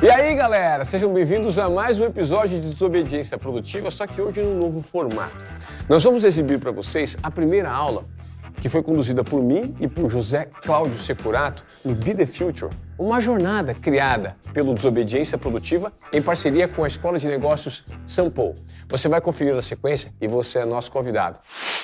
E aí, galera, sejam bem-vindos a mais um episódio de Desobediência Produtiva, só que hoje num novo formato. Nós vamos exibir para vocês a primeira aula que foi conduzida por mim e por José Cláudio Securato no Be The Future, uma jornada criada pelo Desobediência Produtiva em parceria com a Escola de Negócios Sampo. Você vai conferir na sequência e você é nosso convidado.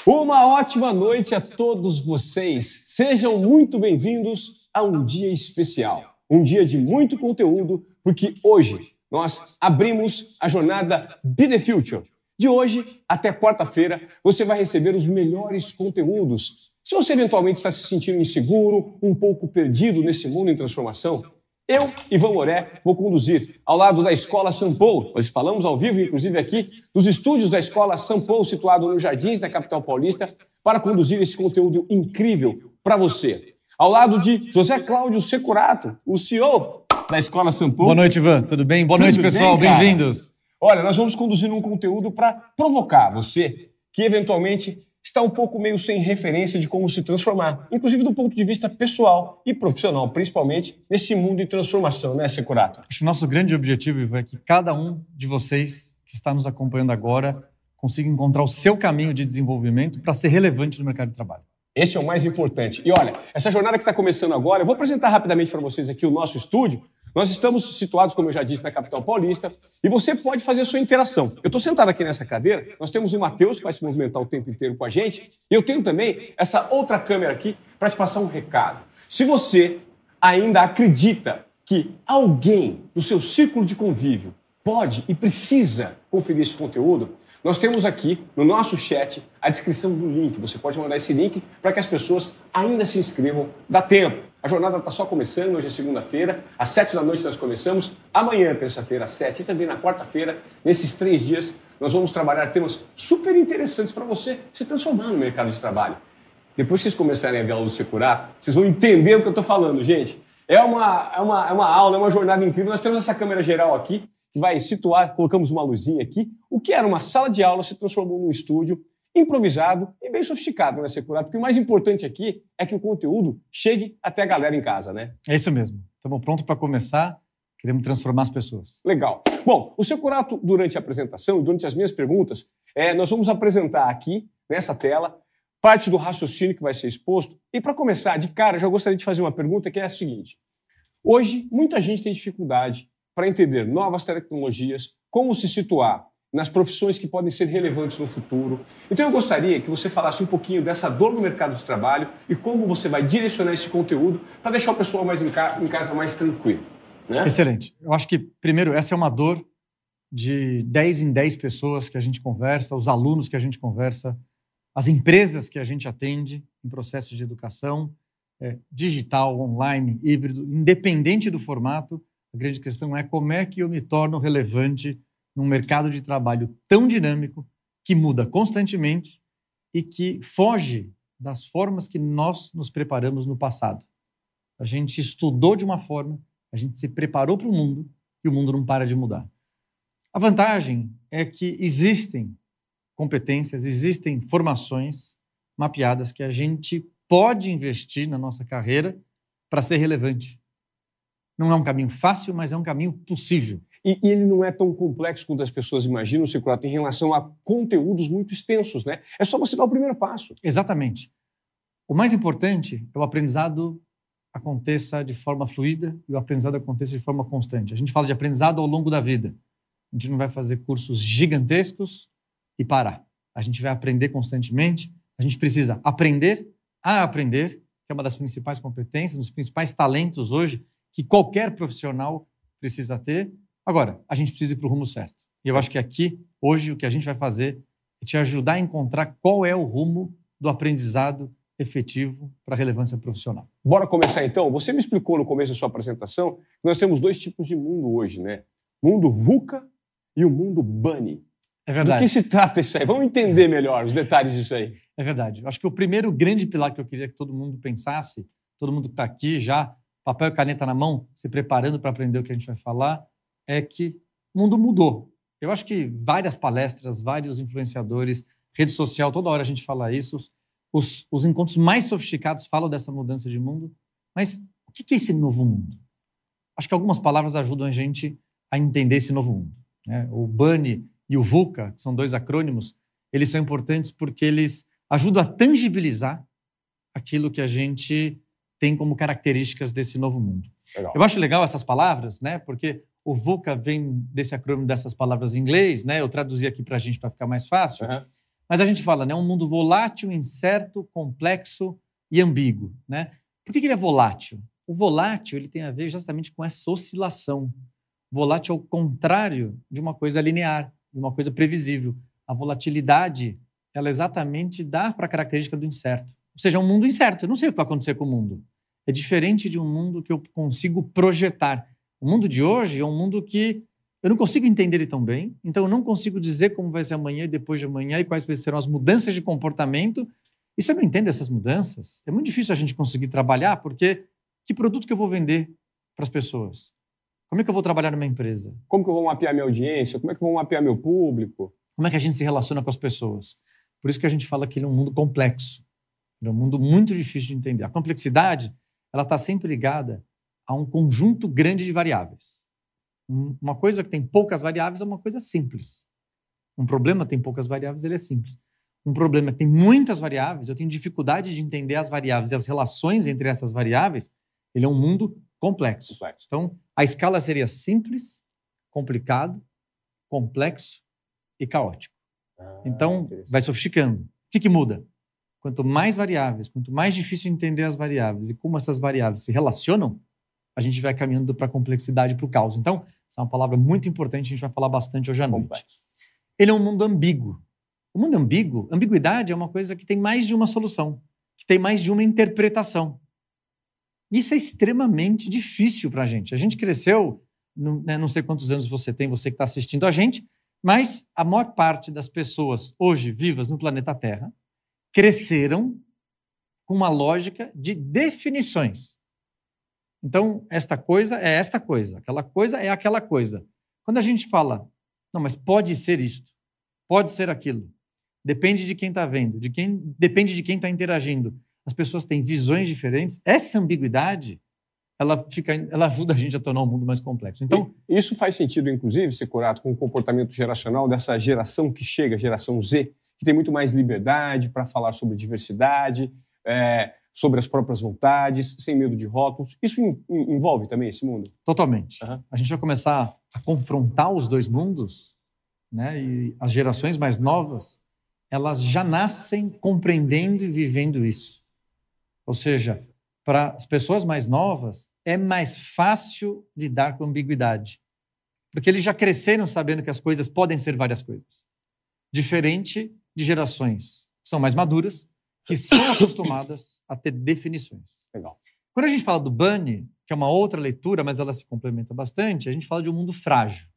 Uma ótima noite a todos vocês. Sejam muito bem-vindos a um dia especial, um dia de muito conteúdo porque hoje nós abrimos a jornada Be the Future. De hoje até quarta-feira, você vai receber os melhores conteúdos. Se você eventualmente está se sentindo inseguro, um pouco perdido nesse mundo em transformação, eu, Ivan Moré, vou conduzir ao lado da Escola Sampo. Nós falamos ao vivo, inclusive aqui, dos estúdios da Escola Sampo, situado nos Jardins da capital paulista, para conduzir esse conteúdo incrível para você. Ao lado de José Cláudio Securato, o CEO da Escola Sampo. Boa noite, Ivan. Tudo bem? Boa Tudo noite, pessoal. bem? Bem-vindos. Olha, nós vamos conduzir um conteúdo para provocar você que eventualmente está um pouco meio sem referência de como se transformar, inclusive do ponto de vista pessoal e profissional, principalmente nesse mundo de transformação, né, Securato? Acho que o nosso grande objetivo, Ivan, é que cada um de vocês que está nos acompanhando agora consiga encontrar o seu caminho de desenvolvimento para ser relevante no mercado de trabalho. Esse é o mais importante. E olha, essa jornada que está começando agora, eu vou apresentar rapidamente para vocês aqui o nosso estúdio. Nós estamos situados, como eu já disse, na capital paulista, e você pode fazer a sua interação. Eu estou sentado aqui nessa cadeira, nós temos o Matheus, que vai se movimentar o tempo inteiro com a gente, e eu tenho também essa outra câmera aqui para te passar um recado. Se você ainda acredita que alguém do seu círculo de convívio pode e precisa conferir esse conteúdo, nós temos aqui no nosso chat a descrição do link. Você pode mandar esse link para que as pessoas ainda se inscrevam. Dá tempo. A jornada está só começando, hoje é segunda-feira, às sete da noite nós começamos, amanhã, terça-feira, às sete, e também na quarta-feira, nesses três dias, nós vamos trabalhar temas super interessantes para você se transformar no mercado de trabalho. Depois que vocês começarem a ver a aula do Securato, vocês vão entender o que eu estou falando, gente. É uma, é, uma, é uma aula, é uma jornada incrível. Nós temos essa câmera geral aqui, que vai situar, colocamos uma luzinha aqui. O que era uma sala de aula se transformou num estúdio improvisado e bem sofisticado, né, Securato? Porque o mais importante aqui é que o conteúdo chegue até a galera em casa, né? É isso mesmo. Estamos prontos para começar. Queremos transformar as pessoas. Legal. Bom, o Securato, durante a apresentação e durante as minhas perguntas, é, nós vamos apresentar aqui, nessa tela, parte do raciocínio que vai ser exposto. E para começar, de cara, eu já gostaria de fazer uma pergunta que é a seguinte. Hoje, muita gente tem dificuldade para entender novas tecnologias, como se situar nas profissões que podem ser relevantes no futuro. Então eu gostaria que você falasse um pouquinho dessa dor no mercado de trabalho e como você vai direcionar esse conteúdo para deixar o pessoal mais em, ca em casa mais tranquilo. Né? Excelente. Eu acho que, primeiro, essa é uma dor de 10 em 10 pessoas que a gente conversa, os alunos que a gente conversa, as empresas que a gente atende em processos de educação, é, digital, online, híbrido, independente do formato, a grande questão é como é que eu me torno relevante num mercado de trabalho tão dinâmico, que muda constantemente e que foge das formas que nós nos preparamos no passado. A gente estudou de uma forma, a gente se preparou para o mundo e o mundo não para de mudar. A vantagem é que existem competências, existem formações mapeadas que a gente pode investir na nossa carreira para ser relevante. Não é um caminho fácil, mas é um caminho possível. E, e ele não é tão complexo quanto as pessoas imaginam, Circulato, em relação a conteúdos muito extensos, né? É só você dar o primeiro passo. Exatamente. O mais importante é o aprendizado aconteça de forma fluida e o aprendizado aconteça de forma constante. A gente fala de aprendizado ao longo da vida. A gente não vai fazer cursos gigantescos e parar. A gente vai aprender constantemente. A gente precisa aprender a aprender, que é uma das principais competências, um dos principais talentos hoje que qualquer profissional precisa ter. Agora, a gente precisa ir para o rumo certo. E eu acho que aqui, hoje, o que a gente vai fazer é te ajudar a encontrar qual é o rumo do aprendizado efetivo para a relevância profissional. Bora começar então? Você me explicou no começo da sua apresentação que nós temos dois tipos de mundo hoje, né? Mundo VUCA e o mundo BUNNY. É verdade. Do que se trata isso aí? Vamos entender melhor os detalhes disso aí. É verdade. Eu acho que o primeiro grande pilar que eu queria que todo mundo pensasse, todo mundo que está aqui já, papel e caneta na mão, se preparando para aprender o que a gente vai falar, é que o mundo mudou. Eu acho que várias palestras, vários influenciadores, rede social, toda hora a gente fala isso. Os, os encontros mais sofisticados falam dessa mudança de mundo. Mas o que é esse novo mundo? acho que algumas palavras ajudam a gente a entender esse novo mundo. Né? O BUNny e o VUCA, que são dois acrônimos, eles são importantes porque eles ajudam a tangibilizar aquilo que a gente tem como características desse novo mundo. Legal. Eu acho legal essas palavras, né? Porque o VUCA vem desse acrônimo dessas palavras em inglês, né? Eu traduzi aqui para a gente para ficar mais fácil. Uhum. Mas a gente fala, né? Um mundo volátil, incerto, complexo e ambíguo, né? Por que, que ele é volátil? O volátil ele tem a ver justamente com essa oscilação. Volátil é o contrário de uma coisa linear, de uma coisa previsível. A volatilidade, ela exatamente dá para a característica do incerto. Ou seja, é um mundo incerto. Eu não sei o que vai acontecer com o mundo. É diferente de um mundo que eu consigo projetar. O mundo de hoje é um mundo que eu não consigo entender ele tão bem, então eu não consigo dizer como vai ser amanhã e depois de amanhã e quais serão as mudanças de comportamento. E se eu não entendo essas mudanças, é muito difícil a gente conseguir trabalhar, porque que produto que eu vou vender para as pessoas? Como é que eu vou trabalhar numa empresa? Como que eu vou mapear minha audiência? Como é que eu vou mapear meu público? Como é que a gente se relaciona com as pessoas? Por isso que a gente fala que ele é um mundo complexo. Ele é um mundo muito difícil de entender. A complexidade ela está sempre ligada a um conjunto grande de variáveis. Uma coisa que tem poucas variáveis é uma coisa simples. Um problema tem poucas variáveis, ele é simples. Um problema que tem muitas variáveis, eu tenho dificuldade de entender as variáveis e as relações entre essas variáveis, ele é um mundo complexo. complexo. Então, a escala seria simples, complicado, complexo e caótico. Ah, então, vai sofisticando. O que, que muda? Quanto mais variáveis, quanto mais difícil entender as variáveis e como essas variáveis se relacionam, a gente vai caminhando para a complexidade, para o caos. Então, essa é uma palavra muito importante, a gente vai falar bastante hoje à noite. Complexo. Ele é um mundo ambíguo. O mundo ambíguo, ambiguidade é uma coisa que tem mais de uma solução, que tem mais de uma interpretação. Isso é extremamente difícil para a gente. A gente cresceu, não, né, não sei quantos anos você tem, você que está assistindo a gente, mas a maior parte das pessoas hoje vivas no planeta Terra cresceram com uma lógica de definições. Então, esta coisa é esta coisa, aquela coisa é aquela coisa. Quando a gente fala, não, mas pode ser isto, pode ser aquilo, depende de quem está vendo, de quem depende de quem está interagindo. As pessoas têm visões diferentes. Essa ambiguidade, ela fica, ela ajuda a gente a tornar o mundo mais complexo. Então, e isso faz sentido, inclusive, ser curado com o comportamento geracional dessa geração que chega, geração Z, que tem muito mais liberdade para falar sobre diversidade, é, sobre as próprias vontades, sem medo de rótulos. Isso envolve também esse mundo? Totalmente. Uhum. A gente vai começar a confrontar os dois mundos, né? E as gerações mais novas, elas já nascem compreendendo e vivendo isso. Ou seja, para as pessoas mais novas, é mais fácil lidar com ambiguidade. Porque eles já cresceram sabendo que as coisas podem ser várias coisas. Diferente de gerações que são mais maduras, que são acostumadas a ter definições. Legal. Quando a gente fala do Bunny, que é uma outra leitura, mas ela se complementa bastante, a gente fala de um mundo frágil.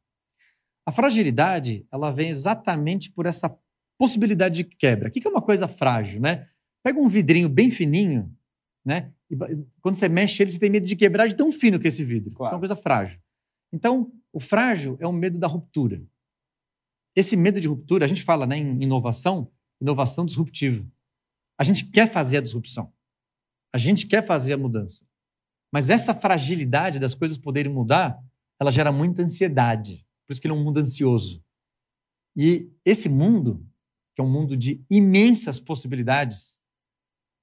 A fragilidade, ela vem exatamente por essa possibilidade de quebra. O que é uma coisa frágil, né? Pega um vidrinho bem fininho, né? E quando você mexe ele, você tem medo de quebrar de tão fino que é esse vidro. Claro. Isso é uma coisa frágil. Então, o frágil é o medo da ruptura. Esse medo de ruptura, a gente fala né, em inovação, inovação disruptiva. A gente quer fazer a disrupção. A gente quer fazer a mudança. Mas essa fragilidade das coisas poderem mudar, ela gera muita ansiedade. Por isso que ele é um mundo ansioso. E esse mundo, que é um mundo de imensas possibilidades,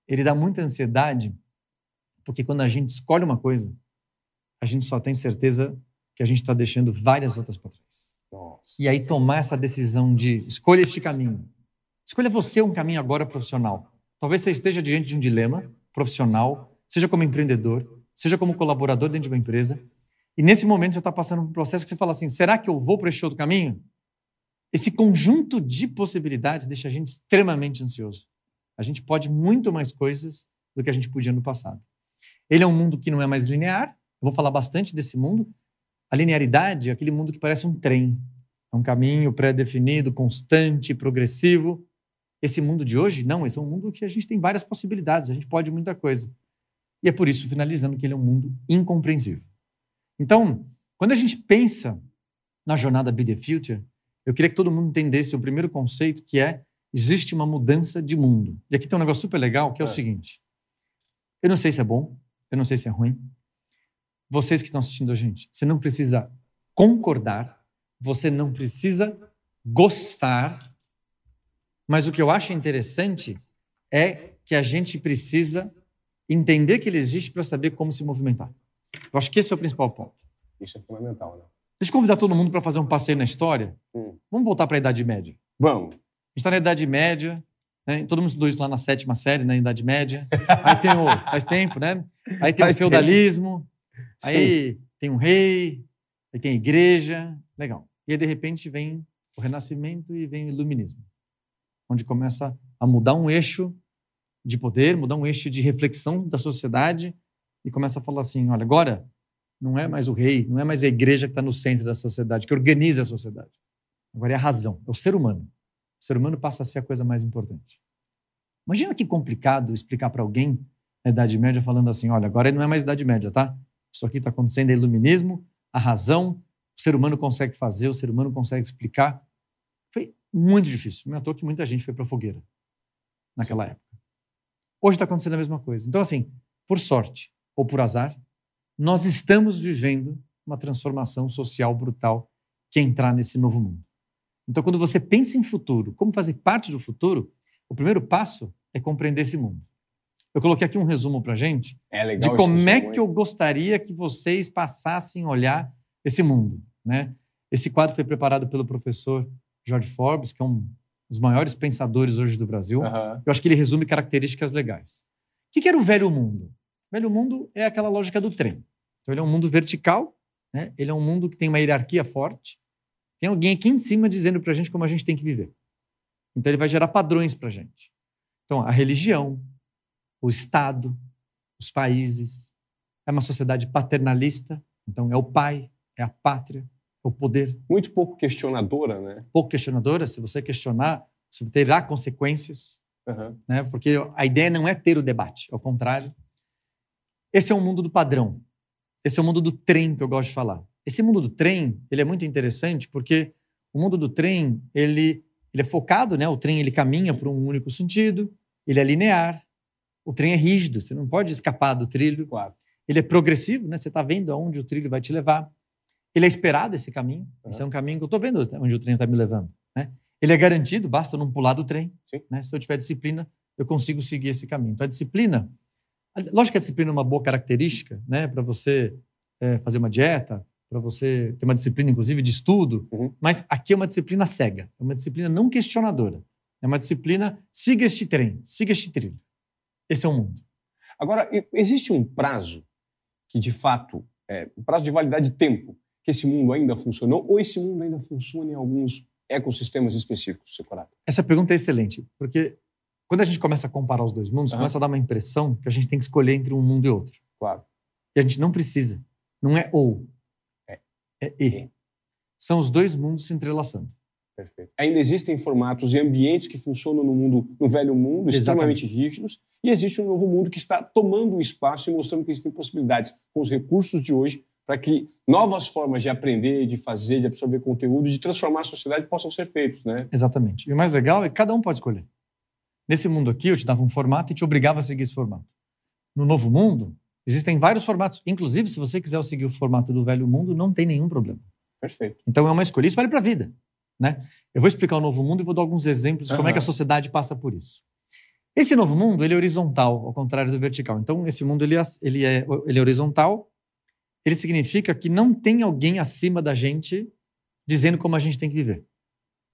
ele dá muita ansiedade, porque quando a gente escolhe uma coisa, a gente só tem certeza que a gente está deixando várias outras para trás. E aí tomar essa decisão de escolha este caminho. Escolha você um caminho agora profissional. Talvez você esteja diante de um dilema profissional, seja como empreendedor, seja como colaborador dentro de uma empresa, e nesse momento você está passando por um processo que você fala assim: será que eu vou para este outro caminho? Esse conjunto de possibilidades deixa a gente extremamente ansioso. A gente pode muito mais coisas do que a gente podia no passado. Ele é um mundo que não é mais linear. Eu vou falar bastante desse mundo, a linearidade é aquele mundo que parece um trem. É um caminho pré-definido, constante, progressivo. Esse mundo de hoje, não, esse é um mundo que a gente tem várias possibilidades, a gente pode muita coisa. E é por isso, finalizando, que ele é um mundo incompreensível. Então, quando a gente pensa na jornada Be the Future, eu queria que todo mundo entendesse o primeiro conceito, que é existe uma mudança de mundo. E aqui tem um negócio super legal, que é, é o seguinte. Eu não sei se é bom, eu não sei se é ruim, vocês que estão assistindo a gente, você não precisa concordar, você não precisa gostar, mas o que eu acho interessante é que a gente precisa entender que ele existe para saber como se movimentar. Eu acho que esse é o principal ponto. Isso é fundamental, né? Deixa eu convidar todo mundo para fazer um passeio na história. Hum. Vamos voltar para a Idade Média. Vamos. A gente está na Idade Média, né? todo mundo estudou isso lá na sétima série, na Idade Média. Aí tem o. Faz tempo, né? Aí tem Faz o feudalismo, Aí tem um rei, aí tem a igreja. Legal. E aí, de repente, vem o Renascimento e vem o Iluminismo, onde começa a mudar um eixo de poder, mudar um eixo de reflexão da sociedade e começa a falar assim: olha, agora não é mais o rei, não é mais a igreja que está no centro da sociedade, que organiza a sociedade. Agora é a razão, é o ser humano. O ser humano passa a ser a coisa mais importante. Imagina que complicado explicar para alguém na Idade Média falando assim: olha, agora não é mais Idade Média, tá? Isso aqui está acontecendo é iluminismo, a razão, o ser humano consegue fazer, o ser humano consegue explicar. Foi muito difícil. Não é à toa que muita gente foi para a fogueira naquela época. Hoje está acontecendo a mesma coisa. Então, assim, por sorte ou por azar, nós estamos vivendo uma transformação social brutal que é entrar nesse novo mundo. Então, quando você pensa em futuro, como fazer parte do futuro, o primeiro passo é compreender esse mundo. Eu coloquei aqui um resumo para gente É de como é que eu gostaria que vocês passassem a olhar esse mundo. Né? Esse quadro foi preparado pelo professor George Forbes, que é um dos maiores pensadores hoje do Brasil. Aham. Eu acho que ele resume características legais. O que que era o velho mundo? O velho mundo é aquela lógica do trem. Então, ele é um mundo vertical, né? ele é um mundo que tem uma hierarquia forte. Tem alguém aqui em cima dizendo para a gente como a gente tem que viver. Então, ele vai gerar padrões para a gente. Então, a religião, o Estado, os países. É uma sociedade paternalista. Então, é o pai, é a pátria, é o poder. Muito pouco questionadora, né? Pouco questionadora. Se você questionar, você terá consequências Aham. né? Porque a ideia não é ter o debate, ao contrário. Esse é o mundo do padrão. Esse é o mundo do trem que eu gosto de falar. Esse mundo do trem, ele é muito interessante porque o mundo do trem, ele, ele é focado, né? O trem ele caminha por um único sentido, ele é linear. O trem é rígido, você não pode escapar do trilho. Claro. Ele é progressivo, né? Você está vendo aonde o trilho vai te levar. Ele é esperado esse caminho. Uhum. Esse é um caminho que eu estou vendo onde o trem está me levando, né? Ele é garantido, basta não pular do trem. Né? Se eu tiver disciplina, eu consigo seguir esse caminho. Então, a disciplina, lógico que a disciplina é uma boa característica, né? Para você é, fazer uma dieta, para você ter uma disciplina, inclusive, de estudo. Uhum. Mas aqui é uma disciplina cega, é uma disciplina não questionadora. É uma disciplina, siga este trem, siga este trilho. Esse é o mundo. Agora, existe um prazo que, de fato, é um prazo de validade de tempo, que esse mundo ainda funcionou, ou esse mundo ainda funciona em alguns ecossistemas específicos, Securato? Essa pergunta é excelente, porque quando a gente começa a comparar os dois mundos, Aham. começa a dar uma impressão que a gente tem que escolher entre um mundo e outro. Claro. E a gente não precisa. Não é ou. É. É e. São os dois mundos se entrelaçando. Perfeito. Ainda existem formatos e ambientes que funcionam no mundo, no velho mundo, extremamente rígidos, e existe um novo mundo que está tomando o espaço e mostrando que existem possibilidades com os recursos de hoje para que novas formas de aprender, de fazer, de absorver conteúdo, de transformar a sociedade possam ser feitos, né? Exatamente. E o mais legal é que cada um pode escolher. Nesse mundo aqui, eu te dava um formato e te obrigava a seguir esse formato. No novo mundo, existem vários formatos. Inclusive, se você quiser seguir o formato do velho mundo, não tem nenhum problema. Perfeito. Então é uma escolha. Isso vale para a vida. Né? Eu vou explicar o novo mundo e vou dar alguns exemplos de como é que a sociedade passa por isso. Esse novo mundo ele é horizontal, ao contrário do vertical. Então, esse mundo ele é, ele é, ele é horizontal. Ele significa que não tem alguém acima da gente dizendo como a gente tem que viver.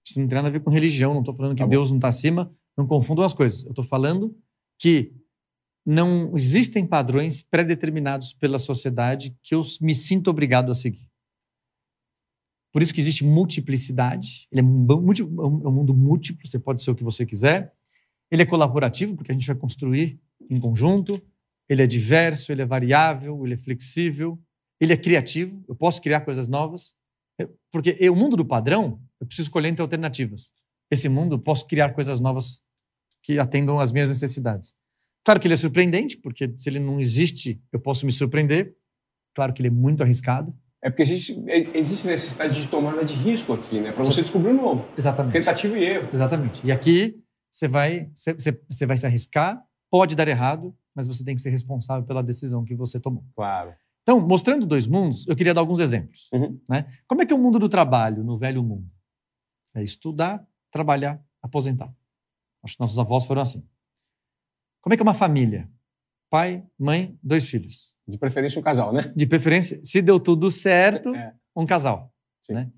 Isso não tem nada a ver com religião. Não estou falando que Tá. Deus não está acima. Não confundam as coisas. Eu estou falando que não existem padrões pré-determinados pela sociedade que eu me sinto obrigado a seguir. Por isso que existe multiplicidade. Ele é um, é um é um mundo múltiplo, você pode ser o que você quiser. Ele é colaborativo, porque a gente vai construir em conjunto. Ele é diverso, ele é variável, ele é flexível. Ele é criativo, eu posso criar coisas novas. É, Porque o mundo do padrão, eu preciso escolher entre alternativas. Esse mundo, eu posso criar coisas novas que atendam às minhas necessidades. Claro que ele é surpreendente, porque se ele não existe, eu posso me surpreender. Claro que ele é muito arriscado. É porque existe, é- existe necessidade de tomada de risco aqui, né? Para você descobrir o novo. Exatamente. Tentativa e erro. Exatamente. E aqui você vai, você, você- vai se arriscar, pode dar errado, mas você tem que ser responsável pela decisão que você tomou. Claro. Então, mostrando dois mundos, eu queria dar alguns exemplos. Uhum. Né? Como é que é o mundo do trabalho no velho mundo? É estudar, trabalhar, aposentar. Acho que nossos avós foram assim. Como é que é uma família? Pai, mãe, dois filhos. De preferência um casal, né? De preferência, se deu tudo certo, É. um casal. Né?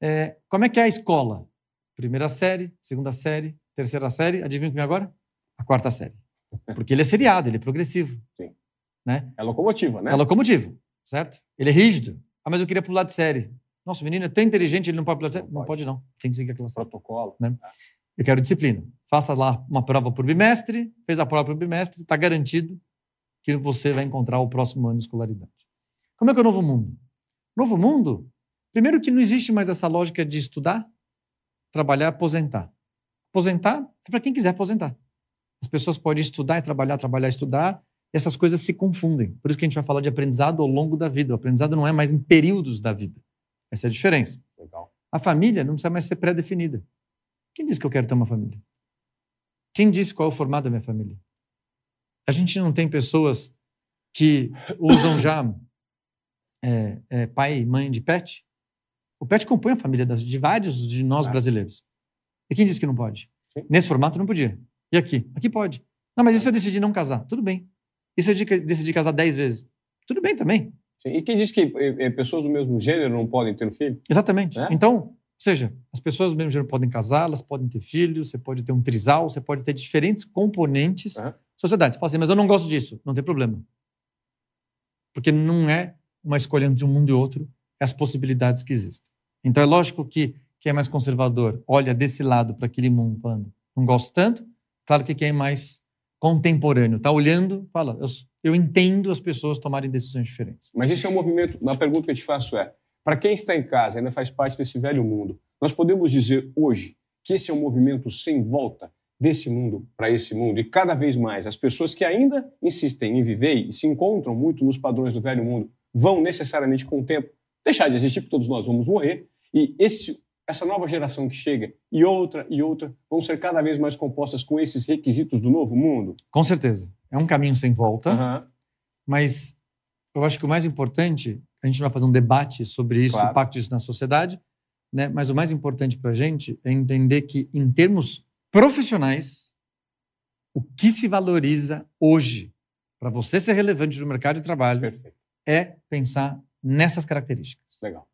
É, como é que é a escola? Primeira série, segunda série, terceira série, adivinha comigo agora? A quarta série. Porque ele é seriado, ele é progressivo. Sim. Né? É locomotiva, né? É locomotivo, certo? Ele é rígido. Ah, mas eu queria pular de série. Nossa, o menino é tão inteligente, ele não pode pular de série? Não Não pode. pode, não. Tem que seguir aquela série. Protocolo. Eu quero disciplina. Faça lá uma prova por bimestre, fez a prova por bimestre, está garantido que você vai encontrar o próximo ano de escolaridade. Como é que é o novo mundo? Novo mundo, primeiro que não existe mais essa lógica de estudar, trabalhar, aposentar. Aposentar é para quem quiser aposentar. As pessoas podem estudar e trabalhar, trabalhar e estudar, e essas coisas se confundem. Por isso que a gente vai falar de aprendizado ao longo da vida. O aprendizado não é mais em períodos da vida. Essa é a diferença. Legal. A família não precisa mais ser pré-definida. Quem disse que eu quero ter uma família? Quem disse qual é o formato da minha família? A gente não tem pessoas que usam já é, é, pai e mãe de pet? O pet compõe a família de vários de nós brasileiros. E quem disse que não pode? Sim. Nesse formato não podia. E aqui? Aqui pode. Não, mas e se eu decidir não casar? Tudo bem. E se eu de- decidir casar dez vezes? Tudo bem também. Sim. E quem diz que eh, eh, pessoas do mesmo gênero não podem ter um filho? Exatamente. É? Então, ou seja, as pessoas do mesmo gênero podem casar, elas podem ter filhos, você pode ter um trisal, você pode ter diferentes componentes É. da sociedade. Você fala assim, mas eu não gosto disso. Não tem problema. Porque não é uma escolha entre um mundo e outro, é as possibilidades que existem. Então, é lógico que quem é mais conservador olha desse lado para aquele mundo falando, não gosto tanto. Claro que quem é mais contemporâneo está olhando, fala, eu, eu entendo as pessoas tomarem decisões diferentes. Mas isso é um movimento. Uma pergunta que eu te faço é: para quem está em casa, ainda faz parte desse velho mundo, nós podemos dizer hoje que esse é um movimento sem volta desse mundo para esse mundo e cada vez mais as pessoas que ainda insistem em viver e se encontram muito nos padrões do velho mundo vão necessariamente com o tempo deixar de existir, porque todos nós vamos morrer e esse essa nova geração que chega e outra e outra vão ser cada vez mais compostas com esses requisitos do novo mundo. Com certeza. É um caminho sem volta. Aham. Mas eu acho que o mais importante, a gente vai fazer um debate sobre isso, Claro. o impacto disso na sociedade, né? mas o mais importante para a gente é entender que, em termos profissionais, o que se valoriza hoje para você ser relevante no mercado de trabalho Perfeito. é pensar nessas características. Legal.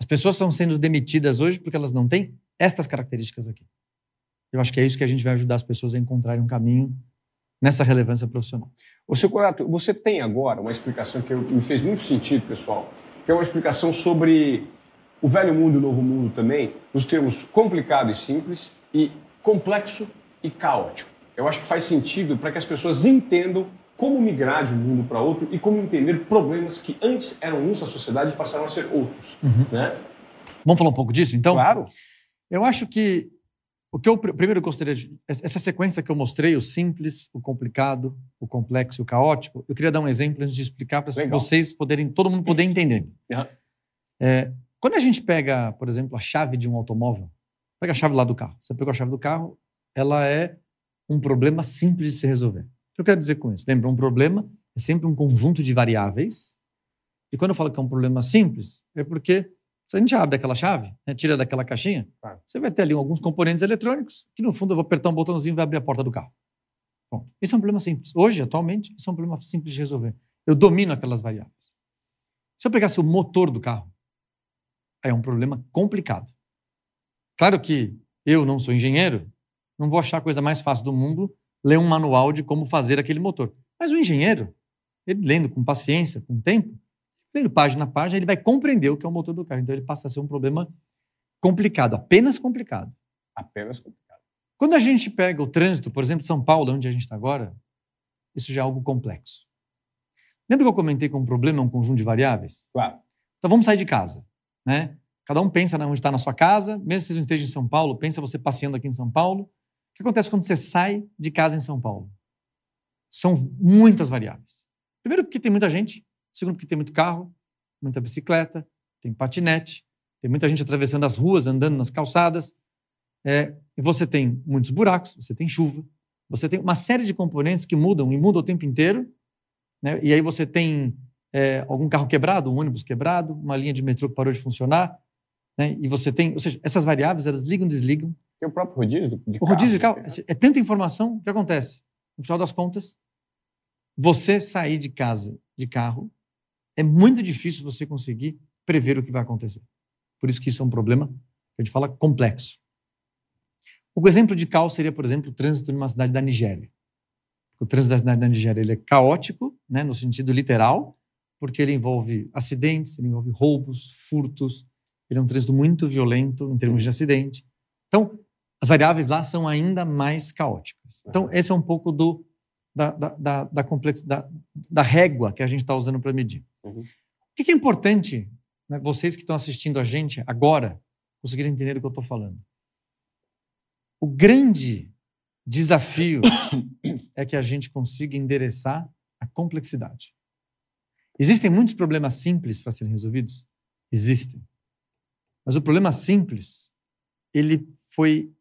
As pessoas estão sendo demitidas hoje porque elas não têm estas características aqui. Eu acho que é isso que a gente vai ajudar as pessoas a encontrarem um caminho nessa relevância profissional. Ô, seu Corato, você tem agora uma explicação que me fez muito sentido, pessoal, que é uma explicação sobre o velho mundo e o novo mundo também, nos termos complicado e simples, e complexo e caótico. Eu acho que faz sentido para que as pessoas entendam como migrar de um mundo para outro e como entender problemas que antes eram uns na sociedade e passaram a ser outros. Né? Vamos falar um pouco disso, então? Claro. Eu acho que o que eu pr- primeiro gostaria de. Essa sequência que eu mostrei, o simples, o complicado, o complexo e o caótico, eu queria dar um exemplo antes de explicar para vocês poderem, todo mundo poder entender. Aham. É, quando a gente pega, por exemplo, a chave de um automóvel, pega a chave lá do carro. Você pegou a chave do carro, ela é um problema simples de se resolver. O que eu quero dizer com isso? Lembra, um problema é sempre um conjunto de variáveis. E quando eu falo que é um problema simples, é porque se a gente abre aquela chave, né, tira daquela caixinha, Claro. você vai ter ali alguns componentes eletrônicos que, no fundo, eu vou apertar um botãozinho e vai abrir a porta do carro. Bom, isso é um problema simples. Hoje, atualmente, isso é um problema simples de resolver. Eu domino aquelas variáveis. Se eu pegasse o motor do carro, aí é um problema complicado. Claro que eu não sou engenheiro, não vou achar a coisa mais fácil do mundo ler um manual de como fazer aquele motor. Mas o engenheiro, ele lendo com paciência, com tempo, lendo página a página, ele vai compreender o que é o motor do carro. Então ele passa a ser um problema complicado, apenas complicado. Apenas complicado. Quando a gente pega o trânsito, por exemplo, de São Paulo, onde a gente está agora, isso já é algo complexo. Lembra que eu comentei que um problema é um conjunto de variáveis? Claro. Então vamos sair de casa, né? Cada um pensa na- onde está na sua casa, mesmo que você não esteja em São Paulo, pensa você passeando aqui em São Paulo. Que acontece quando você sai de casa em São Paulo? São muitas variáveis. Primeiro porque tem muita gente, segundo porque tem muito carro, muita bicicleta, tem patinete, tem muita gente atravessando as ruas, andando nas calçadas. É, e você tem muitos buracos, você tem chuva, você tem uma série de componentes que mudam e mudam o tempo inteiro. Né? E aí você tem é, algum carro quebrado, um ônibus quebrado, uma linha de metrô que parou de funcionar, né? e você tem, ou seja, essas variáveis elas ligam, desligam. Tem o próprio rodízio de O carro, rodízio de carro né? é tanta informação o que acontece. No final das contas, você sair de casa de carro é muito difícil você conseguir prever o que vai acontecer. Por isso que isso é um problema que a gente fala complexo. O exemplo de caos seria, por exemplo, o trânsito numa cidade da Nigéria. O trânsito da cidade da Nigéria ele é caótico, né, no sentido literal, porque ele envolve acidentes, ele envolve roubos, furtos, ele é um trânsito muito violento em termos de acidente. Então, as variáveis lá são ainda mais caóticas. Então, esse é um pouco do, da, da, da, da complexidade, da régua que a gente está usando para medir. Uhum. O que que é importante, né, vocês que estão assistindo a gente agora, conseguirem entender o que eu estou falando? O grande desafio é que a gente consiga endereçar a complexidade. Existem muitos problemas simples para serem resolvidos? Existem. Mas o problema simples, ele foi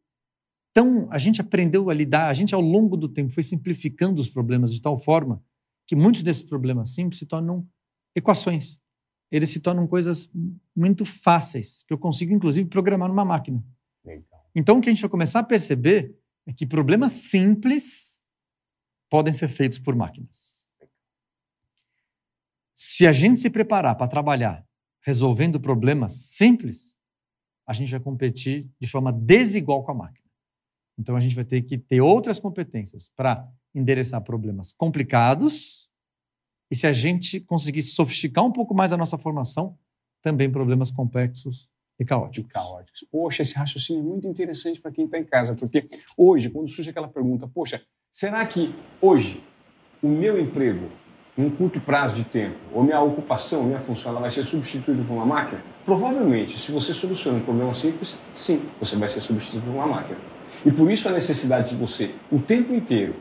tão. A gente aprendeu a lidar, a gente ao longo do tempo foi simplificando os problemas de tal forma que muitos desses problemas simples se tornam equações. Eles se tornam coisas muito fáceis, que eu consigo, inclusive, programar numa máquina. Legal. Então, o que a gente vai começar a perceber é que problemas simples podem ser feitos por máquinas. Se a gente se preparar para trabalhar resolvendo problemas simples, a gente vai competir de forma desigual com a máquina. Então, a gente vai ter que ter outras competências para endereçar problemas complicados e, se a gente conseguir sofisticar um pouco mais a nossa formação, também problemas complexos e caóticos. de caóticos. Poxa, esse raciocínio é muito interessante para quem está em casa, porque hoje, quando surge aquela pergunta, poxa, será que hoje o meu emprego, num curto prazo de tempo, ou minha ocupação, minha função, ela vai ser substituída por uma máquina? Provavelmente, se você soluciona um problema simples, sim, você vai ser substituído por uma máquina. E por isso a necessidade de você, o tempo inteiro,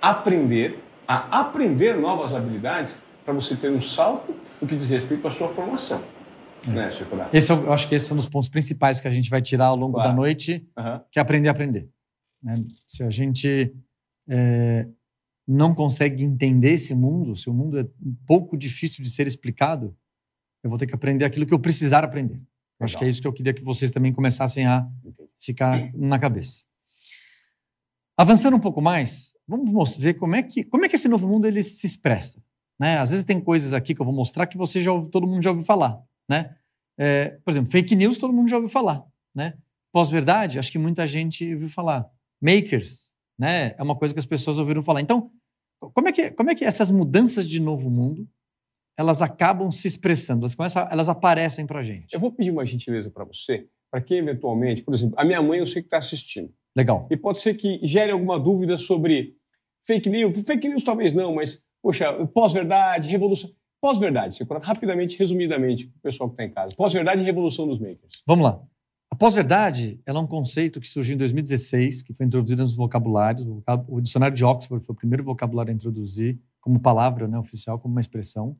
aprender a aprender novas habilidades para você ter um salto no que diz respeito à sua formação. Né, Chico Dá? Esse é o- eu acho que esses são os pontos principais que a gente vai tirar ao longo Claro. da noite, Aham. que é aprender a aprender. né? Se a gente é, não consegue entender esse mundo, se o mundo é um pouco difícil de ser explicado, eu vou ter que aprender aquilo que eu precisar aprender. Eu acho Legal. que é isso que eu queria que vocês também começassem a ficar na cabeça. Avançando um pouco mais, vamos mos- ver como é que, como é que esse novo mundo ele se expressa. Né? Às vezes tem coisas aqui que eu vou mostrar que você já ouviu- todo mundo já ouviu falar. Né? É, por exemplo, fake news todo mundo já ouviu falar. Né? Pós-verdade, acho que muita gente ouviu falar. Makers, né? é uma coisa que as pessoas ouviram falar. Então, como é que, como é que essas mudanças de novo mundo elas acabam se expressando, elas, começam, a- elas aparecem para gente? Eu vou pedir uma gentileza para você, para quem eventualmente, por exemplo, a minha mãe eu sei que está assistindo. Legal. E pode ser que gere alguma dúvida sobre fake news. Fake news talvez não, mas, poxa, pós-verdade, revolução. Pós-verdade, você conta rapidamente, resumidamente, para o pessoal que está em casa. Pós-verdade e revolução dos makers. Vamos lá. A pós-verdade é um conceito que surgiu em 2016, que foi introduzido nos vocabulários. O, vocab- o dicionário de Oxford foi o primeiro vocabulário a introduzir como palavra né, oficial, como uma expressão,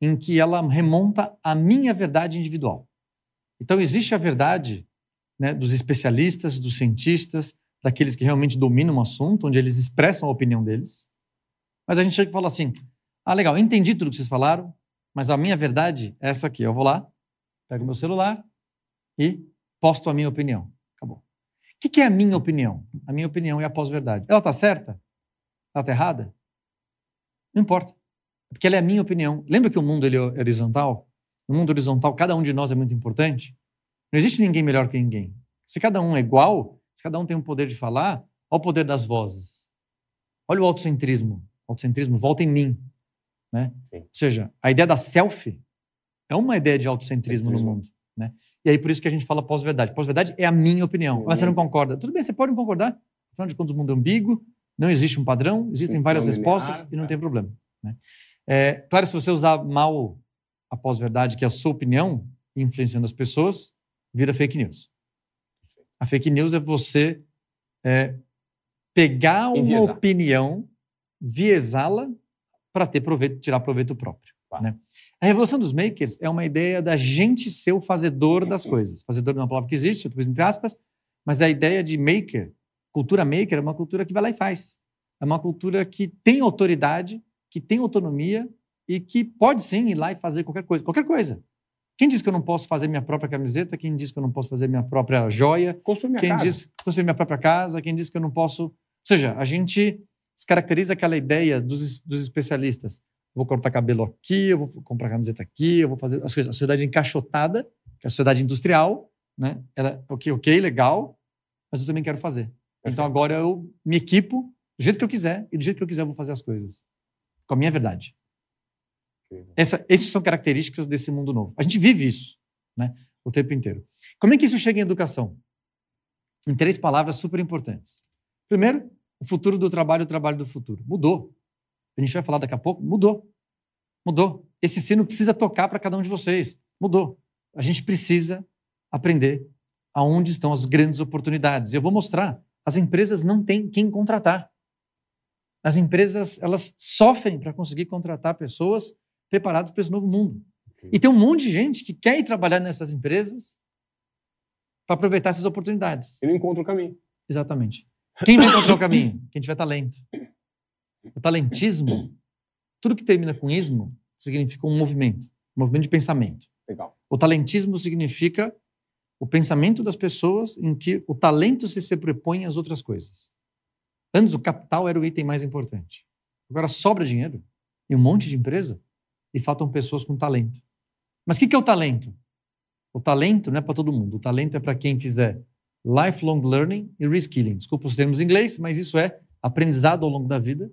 em que ela remonta à minha verdade individual. Então, existe a verdade né, dos especialistas, dos cientistas, daqueles que realmente dominam o assunto, onde eles expressam a opinião deles. Mas a gente chega e fala assim: ah, legal, entendi tudo que vocês falaram, mas a minha verdade é essa aqui. Eu vou lá, pego meu celular e posto a minha opinião. Acabou. O que é a minha opinião? A minha opinião é a pós-verdade. Ela está certa? Ela está errada? Não importa. Porque ela é a minha opinião. Lembra que o mundo ele é horizontal? No mundo horizontal, cada um de nós é muito importante. Não existe ninguém melhor que ninguém. Se cada um é igual, se cada um tem o poder de falar, olha o poder das vozes. Olha o autocentrismo. O autocentrismo volta em mim. Né? Sim. Ou seja, a ideia da selfie é uma ideia de autocentrismo no Centrismo. mundo. Né? E aí por isso que a gente fala pós-verdade. Pós-verdade é a minha opinião. Mas você não concorda. Tudo bem, você pode não concordar. Afinal de contas, o mundo é ambíguo, não existe um padrão, existem várias respostas e não é. tem problema. Né? É, claro, se você usar mal a pós-verdade, que é a sua opinião, influenciando as pessoas, vira fake news. A fake news é você é, pegar uma Enviesar. opinião, viesá-la para ter proveito, tirar proveito próprio. Tá. Né? A revolução dos makers é uma ideia da gente ser o fazedor das coisas. Fazedor é uma palavra que existe, pus entre aspas, mas a ideia de maker, cultura maker, é uma cultura que vai lá e faz. É uma cultura que tem autoridade, que tem autonomia e que pode sim ir lá e fazer qualquer coisa. Qualquer coisa. Quem diz que eu não posso fazer minha própria camiseta? Quem diz que eu não posso fazer minha própria joia? Construir minha quem casa. diz construir minha própria casa? Quem diz que eu não posso. Ou seja, a gente descaracteriza aquela ideia dos, dos especialistas. Eu vou cortar cabelo aqui, eu vou comprar camiseta aqui, eu vou fazer as coisas. A sociedade encaixotada, que é a sociedade industrial, né? Ela, ok, ok, legal, mas eu também quero fazer. Então Perfeito. agora eu me equipo do jeito que eu quiser e do jeito que eu quiser eu vou fazer as coisas. Com a minha verdade. Essa, essas são características desse mundo novo. A gente vive isso, né? O tempo inteiro. Como é que isso chega em educação? Em três palavras super importantes. Primeiro, o futuro do trabalho, o trabalho do futuro. Mudou. A gente vai falar daqui a pouco. Mudou. Mudou. Esse sino precisa tocar para cada um de vocês. Mudou. A gente precisa aprender aonde estão as grandes oportunidades. Eu vou mostrar. As empresas não têm quem contratar. As empresas elas sofrem para conseguir contratar pessoas preparadas para esse novo mundo. E tem um monte de gente que quer ir trabalhar nessas empresas para aproveitar essas oportunidades. E não encontra o caminho. Exatamente. Quem vai encontrar o caminho? Quem tiver talento. O talentismo, tudo que termina com ismo, significa um movimento, um movimento de pensamento. Legal. O talentismo significa o pensamento das pessoas em que o talento se sobrepõe às outras coisas. Antes, o capital era o item mais importante. Agora sobra dinheiro e um monte de empresa e faltam pessoas com talento. Mas o que que é o talento? O talento não é para todo mundo. O talento é para quem fizer lifelong learning e reskilling. Desculpa os termos em inglês, mas isso é aprendizado ao longo da vida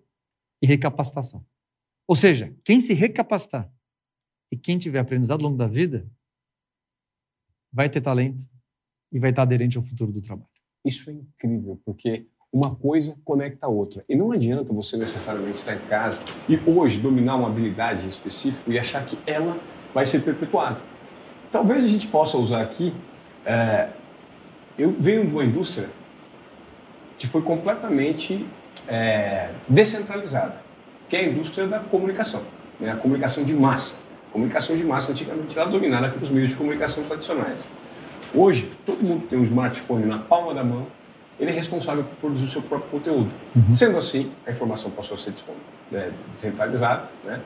e recapacitação. Ou seja, quem se recapacitar e quem tiver aprendizado ao longo da vida vai ter talento e vai estar aderente ao futuro do trabalho. Isso é incrível, porque uma coisa conecta a outra. E não adianta você necessariamente estar em casa e hoje dominar uma habilidade específica e achar que ela vai ser perpetuada. Talvez a gente possa usar aqui. é, eu venho de uma indústria que foi completamente é, descentralizada, que é a indústria da comunicação, né? a comunicação de massa. A comunicação de massa antigamente era dominada pelos meios de comunicação tradicionais. Hoje, todo mundo tem um smartphone na palma da mão, ele é responsável por produzir o seu próprio conteúdo. Sendo assim, a informação passou a ser né, descentralizada, né?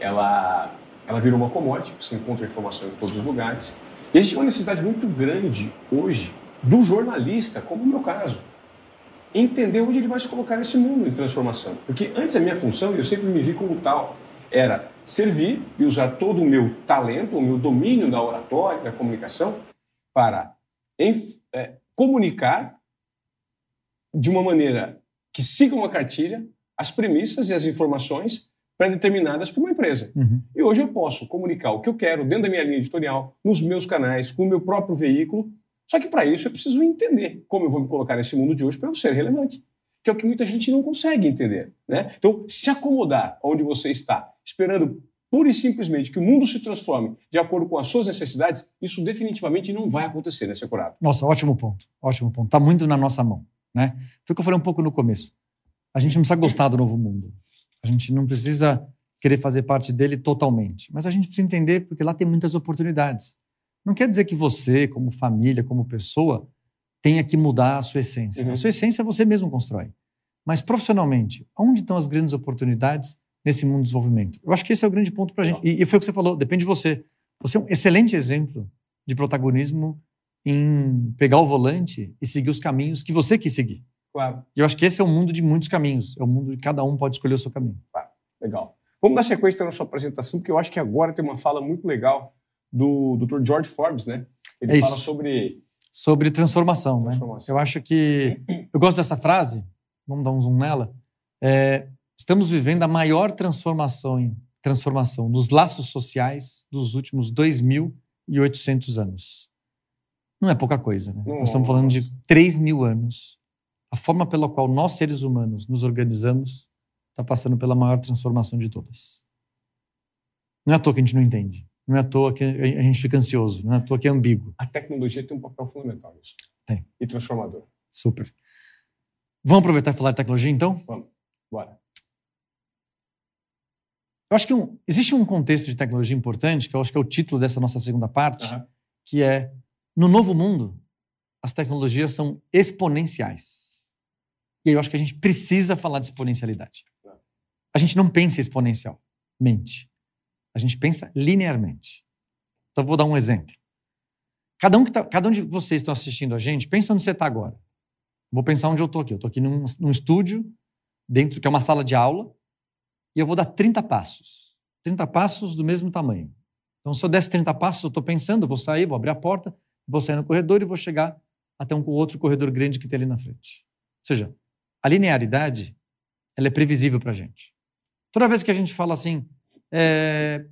ela, ela virou uma commodity, você encontra informação em todos os lugares. E existe uma necessidade muito grande hoje do jornalista, como no meu caso, entender onde ele vai se colocar nesse mundo em transformação. Porque antes a minha função, e eu sempre me vi como tal, era servir e usar todo o meu talento, o meu domínio da oratória, da comunicação, para é, comunicar de uma maneira que siga uma cartilha as premissas e as informações pré-determinadas por uma empresa. E hoje eu posso comunicar o que eu quero dentro da minha linha editorial, nos meus canais, com o meu próprio veículo. Só que para isso eu preciso entender como eu vou me colocar nesse mundo de hoje para eu ser relevante, que é o que muita gente não consegue entender. Né? Então, se acomodar onde você está, esperando pura e simplesmente que o mundo se transforme de acordo com as suas necessidades, isso definitivamente não vai acontecer, né, Securado? Nossa, ótimo ponto. Ótimo ponto. Está muito na nossa mão. Né? Foi o que eu falei um pouco no começo. A gente não precisa gostar do novo mundo. A gente não precisa querer fazer parte dele totalmente. Mas a gente precisa entender porque lá tem muitas oportunidades. Não quer dizer que você, como família, como pessoa, tenha que mudar a sua essência. Uhum. A sua essência você mesmo constrói. Mas profissionalmente, onde estão as grandes oportunidades nesse mundo do desenvolvimento? Eu acho que esse é o grande ponto para a gente. E, e foi o que você falou, depende de você. Você é um excelente exemplo de protagonismo em pegar o volante e seguir os caminhos que você quis seguir. Claro. E eu acho que esse é o mundo de muitos caminhos. É o mundo de cada um pode escolher o seu caminho. Legal. Vamos dar sequência na sua apresentação, porque eu acho que agora tem uma fala muito legal do Dr. George Forbes, né? Ele É fala sobre Sobre transformação, né? Transformação. Eu acho que eu gosto dessa frase. Vamos dar um zoom nela. É, estamos vivendo a maior transformação em transformação nos laços sociais dos últimos 2.800 anos. Não é pouca coisa, né? Nós estamos falando de 3 mil anos. A forma pela qual nós, seres humanos, nos organizamos está passando pela maior transformação de todas. Não é à toa que a gente não entende. Não é à toa que a gente fica ansioso. Não é à toa que é ambíguo. a tecnologia tem um papel fundamental nisso. Tem. E transformador. Super. Vamos aproveitar e falar de tecnologia, então? Bora. Eu acho que um- existe um contexto de tecnologia importante, que eu acho que é o título dessa nossa segunda parte, Aham. que é no novo mundo, as tecnologias são exponenciais. E aí eu acho que a gente precisa falar de exponencialidade. A gente não pensa exponencialmente. A gente pensa linearmente. Então, vou dar um exemplo. Cada um, que tá, cada um de vocês que estão assistindo a gente, pensa onde você está agora. Vou pensar onde eu estou aqui. Eu estou aqui num, num estúdio, dentro que é uma sala de aula, e eu vou dar 30 passos. 30 passos do mesmo tamanho. Então, se eu desse 30 passos, eu estou pensando, eu vou sair, vou abrir a porta, vou sair no corredor e vou chegar até um outro corredor grande que tem ali na frente. Ou seja, a linearidade ela é previsível para a gente. Toda vez que a gente fala assim, é,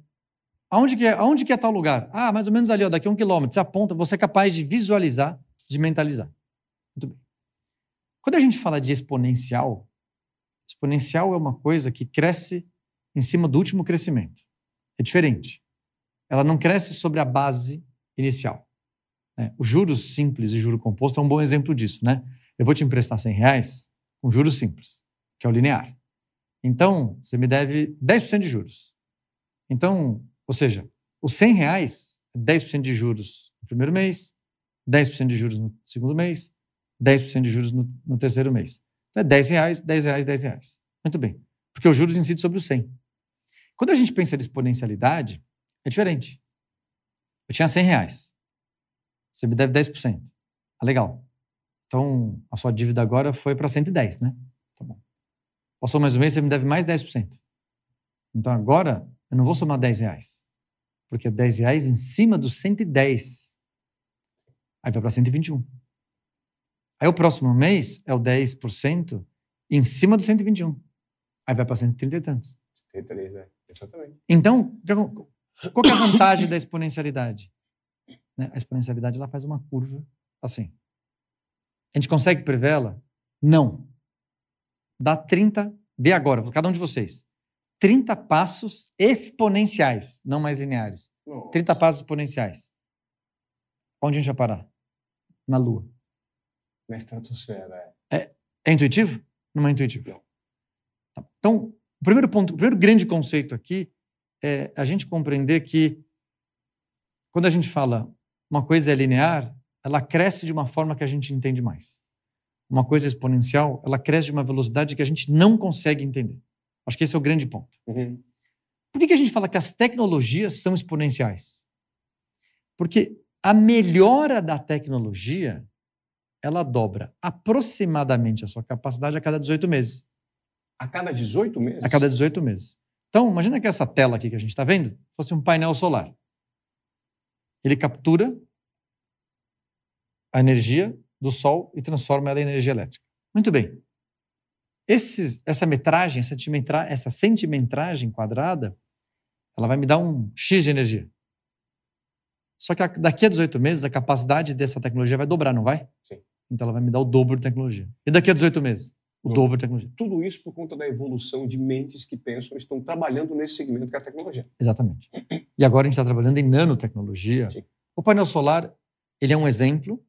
aonde, que é, aonde que é tal lugar? Ah, mais ou menos ali, ó, daqui a um quilômetro. Você aponta, você é capaz de visualizar, de mentalizar. Muito bem. Quando a gente fala de exponencial, exponencial é uma coisa que cresce em cima do último crescimento. É diferente. Ela não cresce sobre a base inicial. Né? O juros simples e juro composto é um bom exemplo disso. Né? Eu vou te emprestar 100 reais com juros simples, que é o linear. Então, você me deve 10% de juros. Então, ou seja, os 100 reais, 10% de juros no primeiro mês, 10% de juros no segundo mês, 10% de juros no, no, terceiro mês. Então é 10 reais, 10 reais, 10 reais. Muito bem. Porque os juros incidem sobre o 100. Quando a gente pensa em exponencialidade, é diferente. Eu tinha 100 reais. Você me deve 10%. Ah, legal. Então, a sua dívida agora foi para 110, né? Tá bom. Passou mais um mês, você me deve mais 10%. Então, agora, eu não vou somar 10 reais. Porque 10 reais em cima dos 110. Aí vai para 121. Aí o próximo mês é o 10% em cima do 121. Aí vai para 130 e tantos. 103, é. Exatamente. Então, qual é a vantagem da exponencialidade? Né? A exponencialidade ela faz uma curva assim. A gente consegue prevê-la? Não. Dá 30, dê agora, cada um de vocês. 30 passos exponenciais, não mais lineares. Não. 30 passos exponenciais. Onde a gente vai parar? Na Lua. Na estratosfera, é. É, é intuitivo? Não é intuitivo. Não. Tá. Então, o primeiro ponto, o primeiro grande conceito aqui é a gente compreender que quando a gente fala uma coisa é linear, ela cresce de uma forma que a gente entende mais. Uma coisa exponencial, ela cresce de uma velocidade que a gente não consegue entender. Acho que esse é o grande ponto. Uhum. Por que, que a gente fala que as tecnologias são exponenciais? Porque a melhora da tecnologia, ela dobra aproximadamente a sua capacidade a cada 18 meses. A cada 18 meses? A cada 18 meses. Então, imagina que essa tela aqui que a gente está vendo fosse um painel solar. Ele captura a energia do Sol e transforma ela em energia elétrica. Muito bem. Esses, essa metragem, essa, essa centimetragem quadrada, ela vai me dar um X de energia. Só que daqui a 18 meses, a capacidade dessa tecnologia vai dobrar, não vai? Sim. Então ela vai me dar o dobro de tecnologia. E daqui a 18 meses? O dobro, dobro de tecnologia. Tudo isso por conta da evolução de mentes que pensam e estão trabalhando nesse segmento que é a tecnologia. Exatamente. E agora a gente está trabalhando em nanotecnologia. Sim. O painel solar, ele é um exemplo.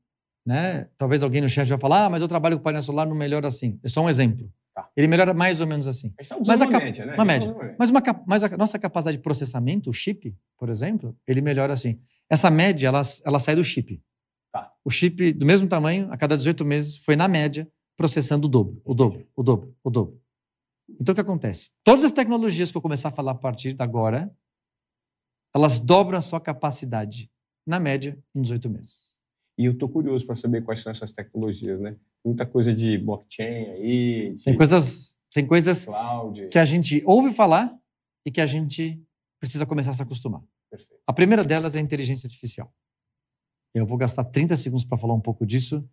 Né? Talvez alguém no chat vai falar, ah, mas eu trabalho com painel solar, não melhora assim. É só um exemplo. Tá. Ele melhora mais ou menos assim. A gente tá mas a uma média, né? Uma média. Mas, uma, mas a nossa capacidade de processamento, o chip, por exemplo, ele melhora assim. Essa média, ela, ela sai do chip. Tá. O chip do mesmo tamanho, a cada 18 meses, foi na média processando o dobro, o dobro, o dobro, o dobro. Então o que acontece? Todas as tecnologias que eu começar a falar a partir de agora, elas dobram a sua capacidade, na média, em 18 meses. E eu estou curioso para saber quais são essas tecnologias, né? Muita coisa de blockchain aí. De tem coisas, tem coisas cloud. que a gente ouve falar e que a gente precisa começar a se acostumar. Perfeito. A primeira delas é a inteligência artificial. Eu vou gastar 30 segundos para falar um pouco disso,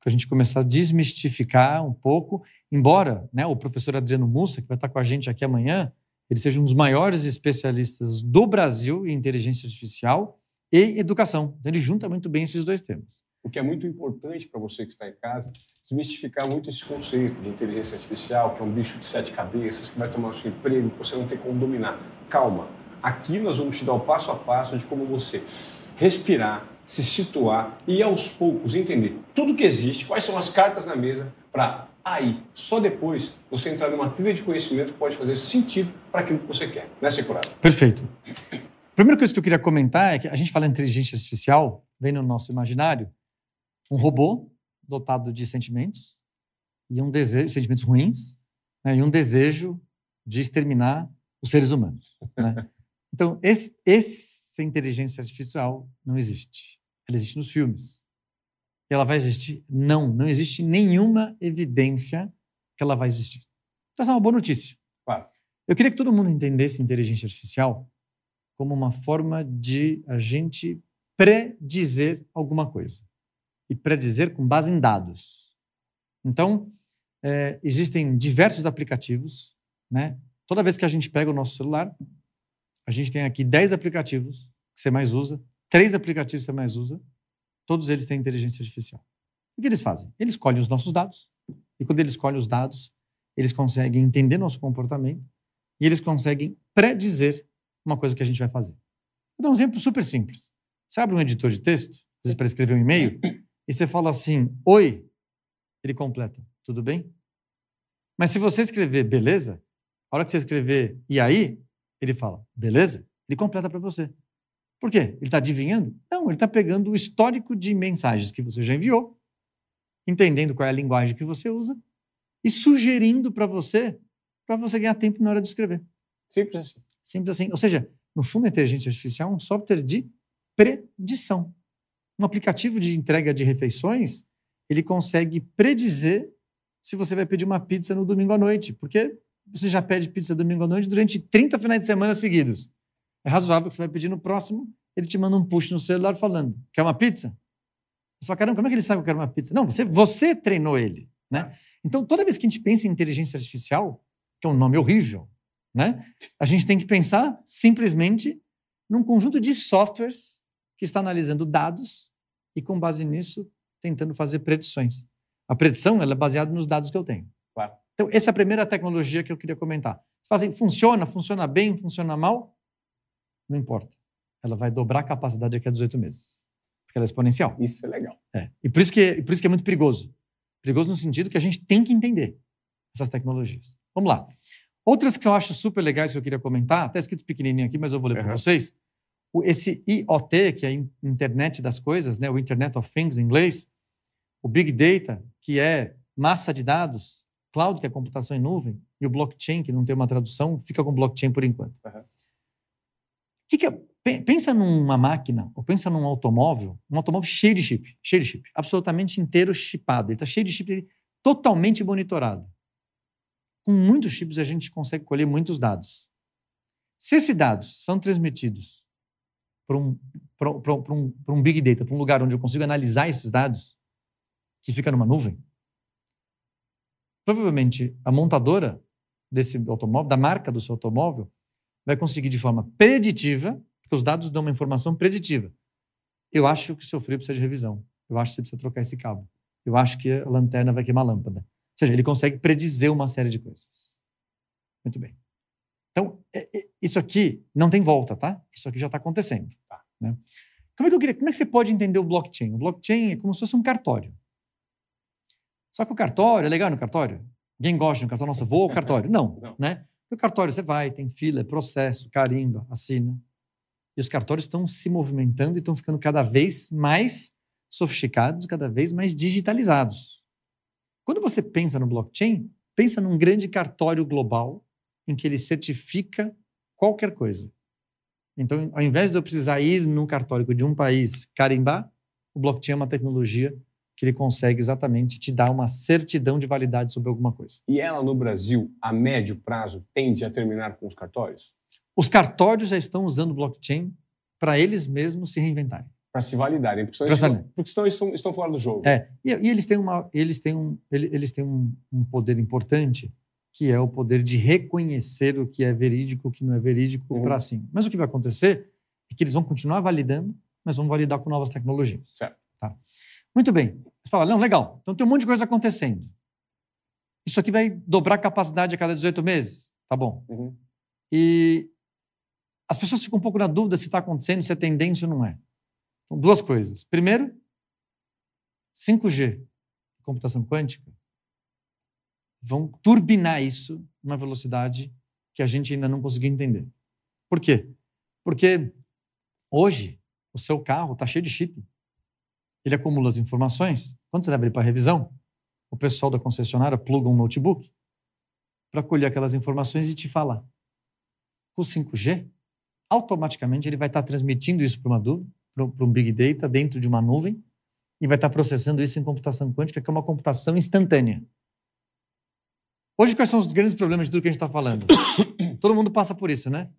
para a gente começar a desmistificar um pouco, embora né, o professor Adriano Mussa, que vai estar com a gente aqui amanhã, ele seja um dos maiores especialistas do Brasil em inteligência artificial e educação. Então, ele junta muito bem esses dois temas. O que é muito importante para você que está em casa, desmistificar muito esse conceito de inteligência artificial, que é um bicho de sete cabeças, que vai tomar o seu emprego, que você não tem como dominar. Calma. Aqui nós vamos te dar o passo a passo de como você respirar, se situar e aos poucos entender tudo que existe, quais são as cartas na mesa para aí, só depois, você entrar numa trilha de conhecimento que pode fazer sentido para aquilo que você quer. Né, Securado? Perfeito. Primeira coisa que eu queria comentar é que a gente fala em inteligência artificial, vem no nosso imaginário, um robô dotado de sentimentos e um desejo, sentimentos ruins, né, e um desejo de exterminar os seres humanos. Né? Então, esse, essa inteligência artificial não existe. Ela existe nos filmes. E ela vai existir? Não, não existe nenhuma evidência que ela vai existir. Então, essa é uma boa notícia. Claro. Eu queria que todo mundo entendesse inteligência artificial como uma forma de a gente predizer alguma coisa. E predizer com base em dados. Então, é, existem diversos aplicativos. Né? Toda vez que a gente pega o nosso celular, a gente tem aqui 10 aplicativos que você mais usa, três aplicativos que você mais usa, todos eles têm inteligência artificial. O que eles fazem? Eles escolhem os nossos dados, e quando eles escolhem os dados, eles conseguem entender nosso comportamento e eles conseguem predizer uma coisa que a gente vai fazer. Vou dar um exemplo super simples. Você abre um editor de texto, para escrever um e-mail, e você fala assim, oi, ele completa, tudo bem? Mas se você escrever beleza, a hora que você escrever e aí, ele fala, beleza? Ele completa para você. Por quê? Ele está adivinhando? Não, ele está pegando o histórico de mensagens que você já enviou, entendendo qual é a linguagem que você usa e sugerindo para você, para você ganhar tempo na hora de escrever. Simples assim. Simples assim. Ou seja, no fundo, a inteligência artificial é um software de predição. Um aplicativo de entrega de refeições, ele consegue predizer se você vai pedir uma pizza no domingo à noite, porque você já pede pizza domingo à noite durante 30 finais de semana seguidos. É razoável que você vai pedir no próximo, ele te manda um push no celular falando: quer uma pizza? Você fala, caramba, como é que ele sabe que eu quero uma pizza? Não, você, você treinou ele. Né? Então, toda vez que a gente pensa em inteligência artificial, que é um nome horrível, né? a gente tem que pensar simplesmente num conjunto de softwares que está analisando dados e, com base nisso, tentando fazer predições. A predição ela é baseada nos dados que eu tenho. Claro. Então, essa é a primeira tecnologia que eu queria comentar. Você fala assim, funciona, funciona bem, funciona mal? Não importa. Ela vai dobrar a capacidade daqui a 18 meses. Porque ela é exponencial. Isso é legal. É. E por isso, que, por isso que é muito perigoso. Perigoso no sentido que a gente tem que entender essas tecnologias. Vamos lá. Outras que eu acho super legais que eu queria comentar, até escrito pequenininho aqui, mas eu vou ler uhum. para vocês. Esse IoT, que é a Internet das Coisas, né? o Internet of Things em inglês, o Big Data, que é massa de dados, cloud, que é computação em nuvem, e o blockchain, que não tem uma tradução, fica com blockchain por enquanto. Uhum. Que que é? Pensa numa máquina, ou pensa num automóvel, um automóvel cheio de chip, cheio de chip, absolutamente inteiro chipado. Ele está cheio de chip, totalmente monitorado. Com muitos chips a gente consegue colher muitos dados. Se esses dados são transmitidos para um, um, um Big Data, para um lugar onde eu consigo analisar esses dados, que fica numa nuvem, provavelmente a montadora desse automóvel, da marca do seu automóvel, vai conseguir de forma preditiva porque os dados dão uma informação preditiva. Eu acho que o seu frio precisa de revisão. Eu acho que você precisa trocar esse cabo. Eu acho que a lanterna vai queimar a lâmpada. Ou seja, ele consegue predizer uma série de coisas. Muito bem. Então, é, é, isso aqui não tem volta, tá? Isso aqui já está acontecendo. Tá, né? Como é que eu queria? Como é que você pode entender o blockchain? O blockchain é como se fosse um cartório. Só que o cartório é legal no cartório. Ninguém gosta de um cartório. Nossa, vou ao cartório. Não, não. né? O cartório você vai, tem fila, é processo, carimba, assina. E os cartórios estão se movimentando e estão ficando cada vez mais sofisticados, cada vez mais digitalizados. Quando você pensa no blockchain, pensa num grande cartório global em que ele certifica qualquer coisa. Então, ao invés de eu precisar ir no cartório de um país carimbar, o blockchain é uma tecnologia que ele consegue exatamente te dar uma certidão de validade sobre alguma coisa. E ela no Brasil, a médio prazo, tende a terminar com os cartórios? Os cartórios já estão usando blockchain para eles mesmos se reinventarem. Para se validarem, porque, estão, porque estão, estão, estão, fora do jogo. É, e, e, eles têm, uma, eles têm, um, eles têm um, um, poder importante, que é o poder de reconhecer o que é verídico, o que não é verídico, uhum. para assim. Mas o que vai acontecer é que eles vão continuar validando, mas vão validar com novas tecnologias. Certo. Muito bem. Você fala, não, legal, então tem um monte de coisa acontecendo. Isso aqui vai dobrar a capacidade a cada 18 meses? Tá bom. Uhum. E as pessoas ficam um pouco na dúvida se está acontecendo, se é tendência ou não é. Então, duas coisas. Primeiro, 5G, computação quântica, vão turbinar isso numa velocidade que a gente ainda não conseguiu entender. Por quê? Porque hoje o seu carro está cheio de chip. Ele acumula as informações. Quando você leva ele para revisão, o pessoal da concessionária pluga um notebook para colher aquelas informações e te falar. Com o 5G, automaticamente ele vai estar transmitindo isso para um Big Data dentro de uma nuvem e vai estar processando isso em computação quântica, que é uma computação instantânea. Hoje, quais são os grandes problemas de tudo que a gente está falando? Todo mundo passa por isso, né?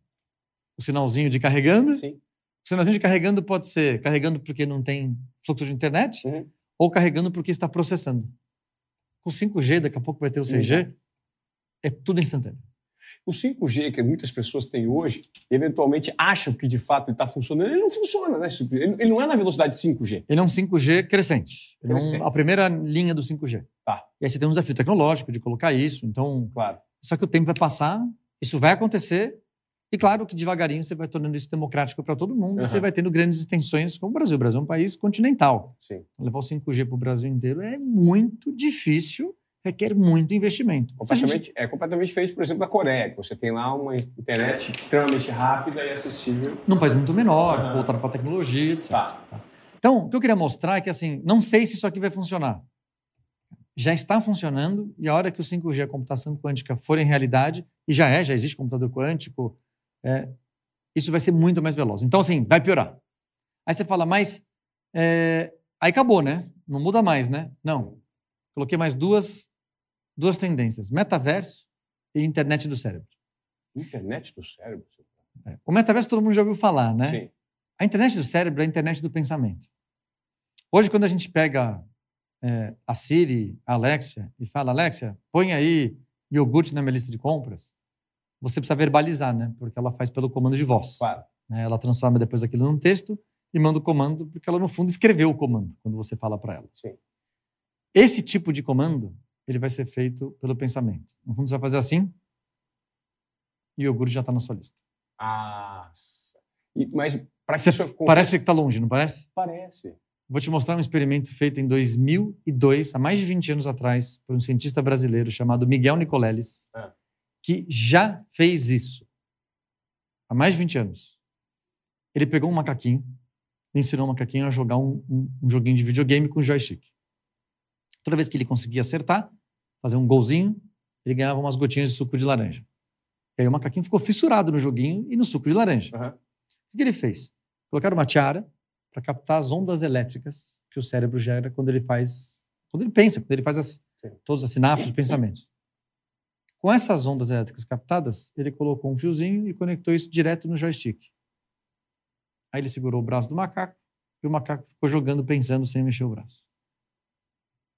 O sinalzinho de carregando. Sim. O sinalzinho de carregando pode ser carregando porque não tem fluxo de internet Uhum. ou carregando porque está processando. Com 5G, daqui a pouco vai ter o 6G, é tudo instantâneo. O 5G que muitas pessoas têm hoje, eventualmente acham que de fato ele está funcionando, ele não funciona, né? Ele não é na velocidade 5G. Ele é um 5G crescente. Ele é um- a primeira linha do 5G. Tá. E aí você tem um desafio tecnológico de colocar isso. Então, Claro. só que o tempo vai passar, isso vai acontecer. E claro que devagarinho você vai tornando isso democrático para todo mundo. E você vai tendo grandes extensões como o Brasil. O Brasil é um país continental. Sim. Levar o 5G para o Brasil inteiro é muito difícil, requer muito investimento. A gente- Completamente, é completamente diferente, por exemplo, da Coreia, que você tem lá uma internet extremamente rápida e acessível. num país muito menor, Aham. voltado para a tecnologia, etc. Tá. Então, o que eu queria mostrar é que, assim, não sei se isso aqui vai funcionar. Já está funcionando e a hora que o 5G, a computação quântica, for em realidade, e já é, já existe computador quântico, é, isso vai ser muito mais veloz. Então, assim, vai piorar. Aí você fala, mas é, aí acabou, né? Não muda mais, né? Não. Coloquei mais duas, duas tendências: metaverso e internet do cérebro. Internet do cérebro. É, O metaverso todo mundo já ouviu falar, né? Sim. A internet do cérebro é a internet do pensamento. Hoje, quando a gente pega é, a Siri, a Alexia, e fala, Alexia, põe aí iogurte na minha lista de compras, você precisa verbalizar, né? Porque ela faz pelo comando de voz. Claro. né? Ela transforma depois aquilo num texto e manda o comando, porque ela, no fundo, escreveu o comando quando você fala para ela. Sim. Esse tipo de comando, ele vai ser feito pelo pensamento. No fundo, você vai fazer assim, e o iogurte já está na sua lista. Ah, e- mas para que Você- isso aconteça- Parece que está longe, não parece? Parece. Vou te mostrar um experimento feito em 2002, há mais de 20 anos atrás, por um cientista brasileiro chamado Miguel Nicoleles, Ah. Que já fez isso. Há mais de 20 anos. Ele pegou um macaquinho, ensinou o macaquinho a jogar um, um- um joguinho de videogame com joystick. Toda vez que ele conseguia acertar, fazer um golzinho, ele ganhava umas gotinhas de suco de laranja. E aí o macaquinho ficou fissurado no joguinho e no suco de laranja. Aham. O que ele fez? Colocaram uma tiara para captar as ondas elétricas que o cérebro gera quando ele faz, quando ele pensa, quando ele faz as, Sim. todas as sinapses, os pensamentos. Com essas ondas elétricas captadas, ele colocou um fiozinho e conectou isso direto no joystick. Aí ele segurou o braço do macaco e o macaco ficou jogando, pensando, sem mexer o braço.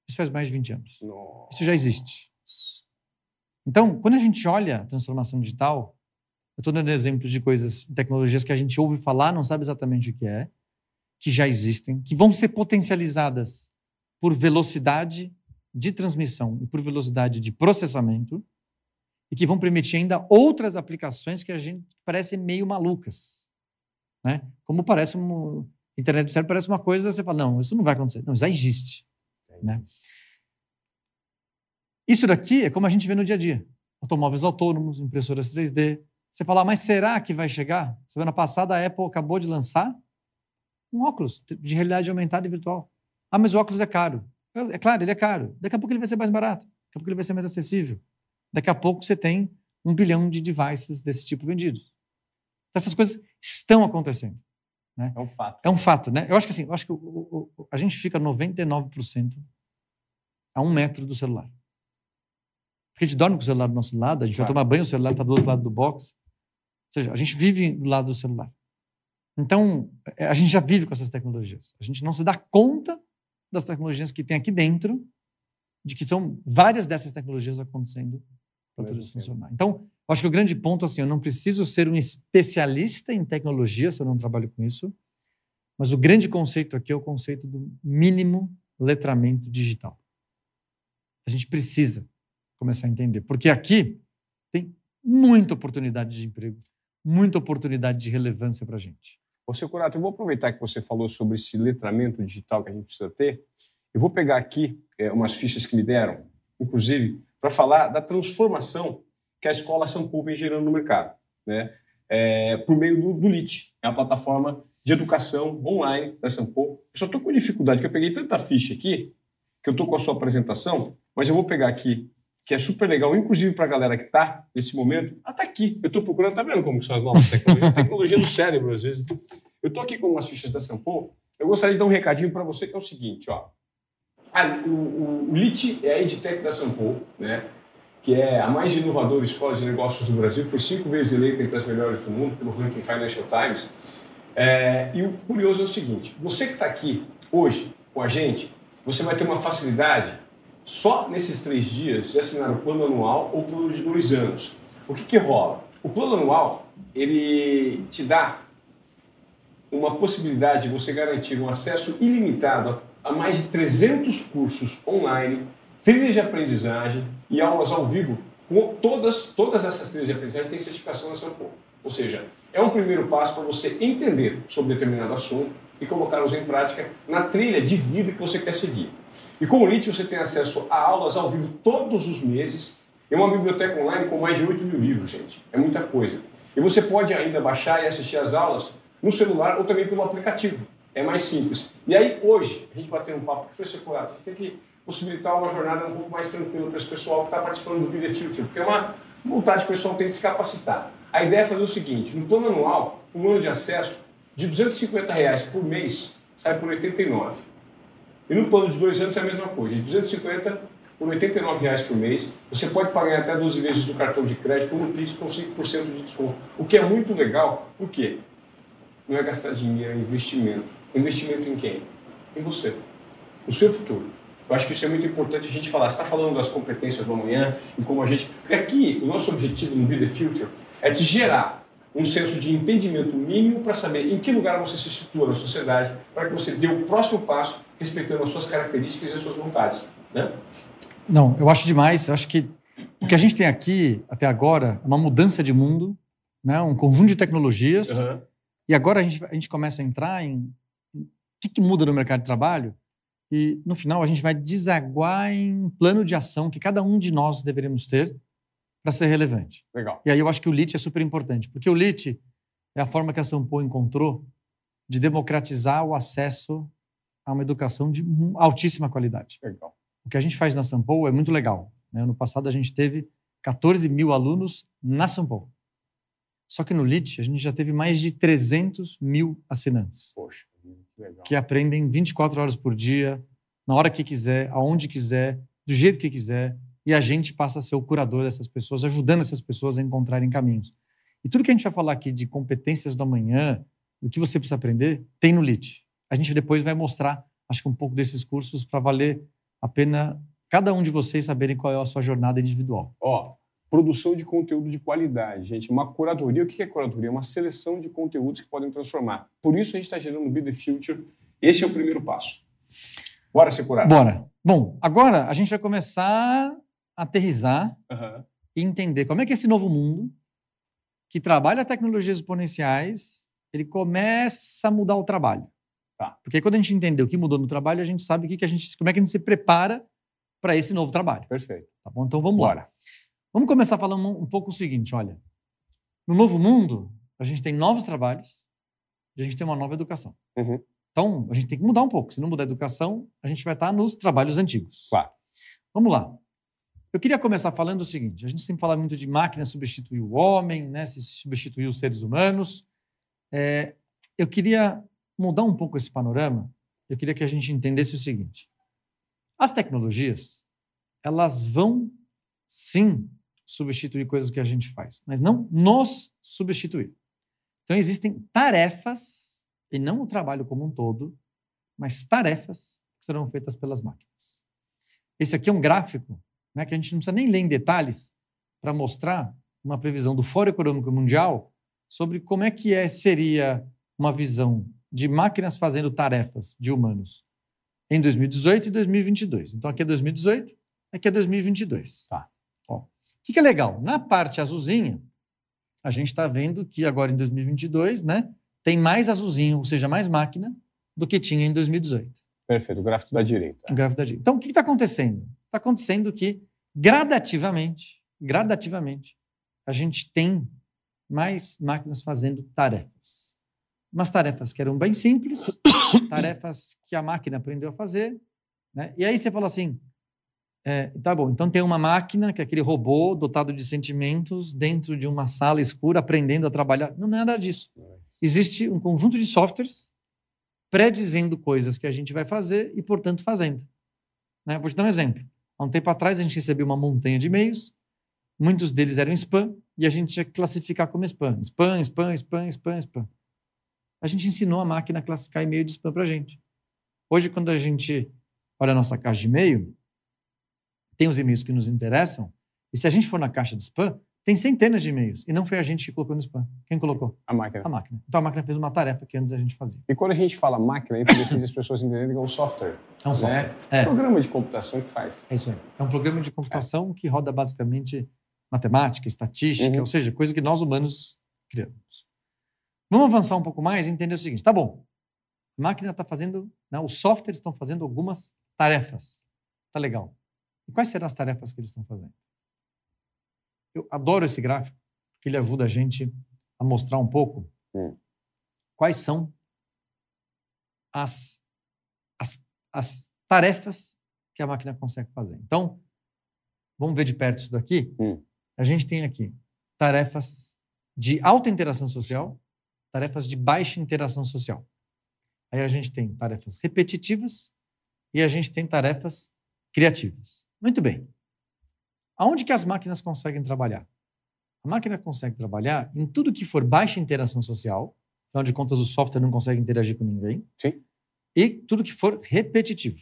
Isso faz mais de 20 anos. Nossa. Isso já existe. Então, quando a gente olha a transformação digital, eu estou dando exemplos de coisas, tecnologias que a gente ouve falar, não sabe exatamente o que é, que já existem, que vão ser potencializadas por velocidade de transmissão e por velocidade de processamento, e que vão permitir ainda outras aplicações que a gente parecem meio malucas. Né? Como parece uma. Internet do cérebro parece uma coisa, você fala, não, isso não vai acontecer. Não, isso já existe. Né? Isso daqui é como a gente vê no dia a dia. Automóveis autônomos, impressoras 3D. Você fala, mas será que vai chegar? Semana passada a Apple acabou de lançar um óculos de realidade aumentada e virtual. Ah, mas o óculos é caro. É claro, ele é caro. Daqui a pouco ele vai ser mais barato. Daqui a pouco ele vai ser mais acessível. Daqui a pouco você tem um bilhão de devices desse tipo vendidos. Então, essas coisas estão acontecendo. É um fato. É um fato, né? Eu acho que assim, eu acho que o- o- o- a gente fica 99% a um metro do celular. Porque a gente dorme com o celular do nosso lado, a gente vai Claro. tomar banho, o celular está do outro lado do box. Ou seja, a gente vive do lado do celular. Então, é, a gente já vive com essas tecnologias. A gente não se dá conta das tecnologias que tem aqui dentro, de que são várias dessas tecnologias acontecendo para tudo isso funcionar. Então, acho que o grande ponto, assim, eu não preciso ser um especialista em tecnologia se eu não trabalho com isso, mas o grande conceito aqui é o conceito do mínimo letramento digital. A gente precisa começar a entender, porque aqui tem muita oportunidade de emprego, muita oportunidade de relevância para a gente. Ô, seu Curato, eu vou aproveitar que você falou sobre esse letramento digital que a gente precisa ter. Eu vou pegar aqui é, umas fichas que me deram, inclusive, para falar da transformação que a escola Sampu vem gerando no mercado, né? É, por meio do, do LIT, é a plataforma de educação online da Sampu. Eu só estou com dificuldade, porque eu peguei tanta ficha aqui, que eu estou com a sua apresentação, mas eu vou pegar aqui, que é super legal, inclusive para a galera que está nesse momento, até aqui. Eu estou procurando, tá vendo como são as novas tecnologias? tecnologia do cérebro, às vezes. Eu estou aqui com umas fichas da Sampo. Eu gostaria de dar um recadinho para você que é o seguinte, ó. Ah, o, o, o LIT é a EdTech da Sampo, né? que é a mais inovadora escola de negócios do Brasil, foi cinco vezes eleita entre as melhores do mundo pelo ranking Financial Times. É, e o curioso é o seguinte: você que está aqui hoje com a gente, você vai ter uma facilidade só nesses três dias de assinar o plano anual ou plano de dois anos. O que, que rola? O plano anual ele te dá uma possibilidade de você garantir um acesso ilimitado a mais de 300 cursos online, trilhas de aprendizagem e aulas ao vivo. Com todas, todas essas trilhas de aprendizagem têm certificação na Sampo. Ou seja, é um primeiro passo para você entender sobre determinado assunto e colocá-los em prática na trilha de vida que você quer seguir. E com o LIT você tem acesso a aulas ao vivo todos os meses. É uma biblioteca online com mais de 8 mil livros, gente. É muita coisa. E você pode ainda baixar e assistir as aulas no celular ou também pelo aplicativo. É mais simples. E aí, hoje, a gente bateu um papo foi seculato. A gente tem que possibilitar uma jornada um pouco mais tranquila para esse pessoal que está participando do Be The Future, porque é uma vontade que o pessoal tem de se capacitar. A ideia é fazer o seguinte: no plano anual, um ano de acesso de 250 reais por mês sai por 89. E no plano de dois anos é a mesma coisa, de 250 por 89 reais por mês. Você pode pagar até 12 vezes do cartão de crédito no Pix com 5% de desconto. O que é muito legal, por quê? Não é gastar dinheiro, é investimento. Investimento em quem? Em você. No seu futuro. Eu acho que isso é muito importante a gente falar. Você está falando das competências do amanhã e como a gente. Porque aqui, o nosso objetivo no Be the Future é de gerar um senso de entendimento mínimo para saber em que lugar você se situa na sociedade, para que você dê o próximo passo respeitando as suas características e as suas vontades. Né? Não, eu acho demais. Eu acho que o que a gente tem aqui até agora é uma mudança de mundo, né? um conjunto de tecnologias. Uhum. E agora a gente, a gente começa a entrar em que, que muda no mercado de trabalho e no final a gente vai desaguar em plano de ação que cada um de nós deveríamos ter para ser relevante. Legal. E aí eu acho que o LIT é super importante, porque o LIT é a forma que a Sampo encontrou de democratizar o acesso a uma educação de altíssima qualidade. Legal. O que a gente faz na Sampo é muito legal. Né? No passado a gente teve 14 mil alunos na Sampo. Só que no LIT a gente já teve mais de 300 mil assinantes. Poxa. Legal. que aprendem 24 horas por dia, na hora que quiser, aonde quiser, do jeito que quiser, e a gente passa a ser o curador dessas pessoas, ajudando essas pessoas a encontrarem caminhos. E tudo que a gente vai falar aqui de competências do amanhã, o que você precisa aprender, tem no LIT. A gente depois vai mostrar, acho que um pouco desses cursos para valer a pena cada um de vocês saberem qual é a sua jornada individual. Ó, produção de conteúdo de qualidade, gente. Uma curadoria, o que é curadoria? É uma seleção de conteúdos que podem transformar. Por isso a gente está gerando o Be The Future. Esse é o primeiro passo. Bora ser curado. Bora. Bom, agora a gente vai começar a aterrizar uhum. e entender como é que esse novo mundo, que trabalha tecnologias exponenciais, ele começa a mudar o trabalho. Tá. Porque quando a gente entender o que mudou no trabalho, a gente sabe o que, que a gente, como é que a gente se prepara para esse novo trabalho. Perfeito. Tá bom? Então vamos Bora. lá. Vamos começar falando um, pouco o seguinte, olha. No novo mundo, a gente tem novos trabalhos e a gente tem uma nova educação. Uhum. Então, a gente tem que mudar um pouco. Se não mudar a educação, a gente vai estar nos trabalhos antigos. Claro. Vamos lá. Eu queria começar falando o seguinte: a gente sempre fala muito de máquina substituir o homem, né, se substituir os seres humanos. É, eu queria mudar um pouco esse panorama. Eu queria que a gente entendesse o seguinte: as tecnologias, elas vão sim substituir coisas que a gente faz, mas não nos substituir. Então, existem tarefas, e não o trabalho como um todo, mas tarefas que serão feitas pelas máquinas. Esse aqui é um gráfico né, que a gente não precisa nem ler em detalhes para mostrar uma previsão do Fórum Econômico Mundial sobre como é que é, seria uma visão de máquinas fazendo tarefas de humanos em 2018 e 2022. Então, aqui é 2018, aqui é 2022. Tá. O que, que é legal? Na parte azulzinha, a gente está vendo que agora em 2022, né, tem mais azulzinho, ou seja, mais máquina, do que tinha em 2018. Perfeito, o gráfico da direita. O gráfico da direita. Então, o que está acontecendo? Está acontecendo que, gradativamente, gradativamente, a gente tem mais máquinas fazendo tarefas. Umas tarefas que eram bem simples, tarefas que a máquina aprendeu a fazer. Né? E aí você fala assim, É, tá bom, então tem uma máquina, que é aquele robô dotado de sentimentos, dentro de uma sala escura, aprendendo a trabalhar. Não, não é nada disso. Existe um conjunto de softwares predizendo coisas que a gente vai fazer e, portanto, fazendo. Né? Vou te dar um exemplo. Há um tempo atrás, a gente recebeu uma montanha de e-mails, muitos deles eram spam, e a gente tinha que classificar como spam. Spam, spam, spam, spam, spam. A gente ensinou a máquina a classificar e-mail de spam para a gente. Hoje, quando a gente olha a nossa caixa de e-mail, tem os e-mails que nos interessam, e se a gente for na caixa de spam, tem centenas de e-mails. E não foi a gente que colocou no spam. Quem colocou? A máquina. A máquina. Então a máquina fez uma tarefa que antes a gente fazia. E quando a gente fala máquina, é interessante as pessoas entenderem que é um software. É um software. Né? É. Programa de computação que faz. É isso aí. É um programa de computação que roda basicamente matemática, estatística, Uhum. ou seja, coisa que nós humanos criamos. Vamos avançar um pouco mais e entender o seguinte: tá bom, a máquina está fazendo, né, os softwares estão fazendo algumas tarefas. Tá legal. E quais serão as tarefas que eles estão fazendo? Eu adoro esse gráfico, porque ele ajuda a gente a mostrar um pouco Hum. quais são as, as, as tarefas que a máquina consegue fazer. Então, vamos ver de perto isso daqui. Hum. A gente tem aqui tarefas de alta interação social, tarefas de baixa interação social. Aí a gente tem tarefas repetitivas e a gente tem tarefas criativas. Muito bem. Aonde que as máquinas conseguem trabalhar? A máquina consegue trabalhar em tudo que for baixa interação social, afinal de contas o software não consegue interagir com ninguém, Sim. e tudo que for repetitivo.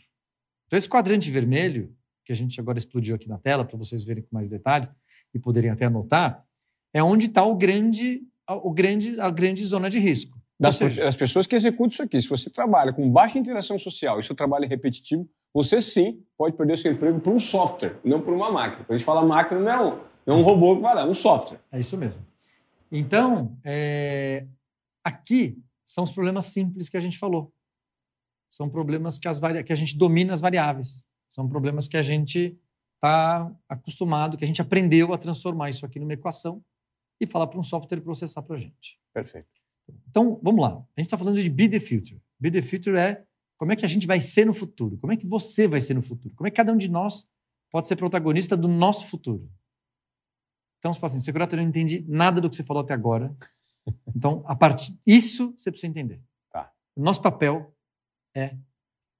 Então esse quadrante vermelho, que a gente agora explodiu aqui na tela para vocês verem com mais detalhe e poderem até anotar, é onde está o grande, o grande, a grande zona de risco. Das, seja, das pessoas que executam isso aqui. Se você trabalha com baixa interação social e seu trabalho é repetitivo, você sim pode perder seu emprego por um software, não por uma máquina. Quando a gente fala máquina, não é um, não é um robô que vai dar, é um software. É isso mesmo. Então, é, aqui são os problemas simples que a gente falou. São problemas que, as varia- que a gente domina as variáveis. São problemas que a gente está acostumado, que a gente aprendeu a transformar isso aqui numa equação e falar para um software processar para a gente. Perfeito. Então, vamos lá. A gente está falando de be the future. Be the future é como é que a gente vai ser no futuro. Como é que você vai ser no futuro. Como é que cada um de nós pode ser protagonista do nosso futuro. Então, você fala assim, Segurato, eu não entendi nada do que você falou até agora. Então, a partir isso você precisa entender. Tá. O nosso papel é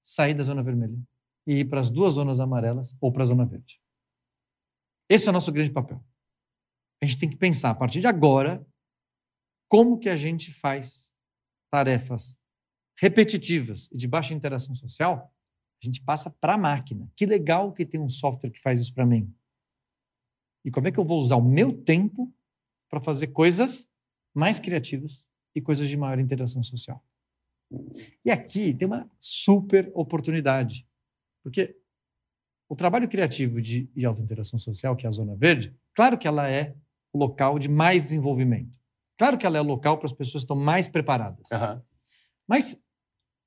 sair da zona vermelha e ir para as duas zonas amarelas ou para a zona verde. Esse é o nosso grande papel. A gente tem que pensar, a partir de agora, como que a gente faz tarefas repetitivas e de baixa interação social, a gente passa para a máquina. Que legal que tem um software que faz isso para mim. E como é que eu vou usar o meu tempo para fazer coisas mais criativas e coisas de maior interação social? E aqui tem uma super oportunidade, porque o trabalho criativo de, de alta interação social, que é a Zona Verde, claro que ela é o local de mais desenvolvimento. Claro que ela é o local para as pessoas que estão mais preparadas. Aham. Mas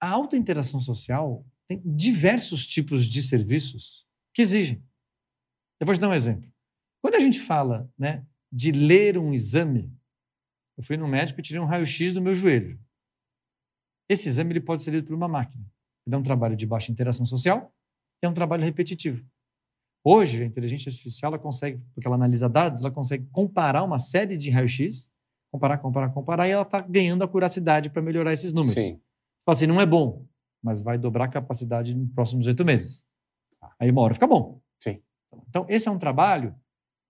a alta interação social tem diversos tipos de serviços que exigem. Eu vou te dar um exemplo. Quando a gente fala né, de ler um exame, eu fui no médico e tirei um raio-x do meu joelho. Esse exame ele pode ser lido por uma máquina. Ele é um trabalho de baixa interação social é um trabalho repetitivo. Hoje, a inteligência artificial ela consegue, porque ela analisa dados, ela consegue comparar uma série de raio-x, comparar, comparar, comparar, e ela está ganhando a curacidade para melhorar esses números. Sim. Fala assim, não é bom, mas vai dobrar a capacidade nos próximos oito meses. Aí uma hora fica bom. Sim. Então, esse é um trabalho,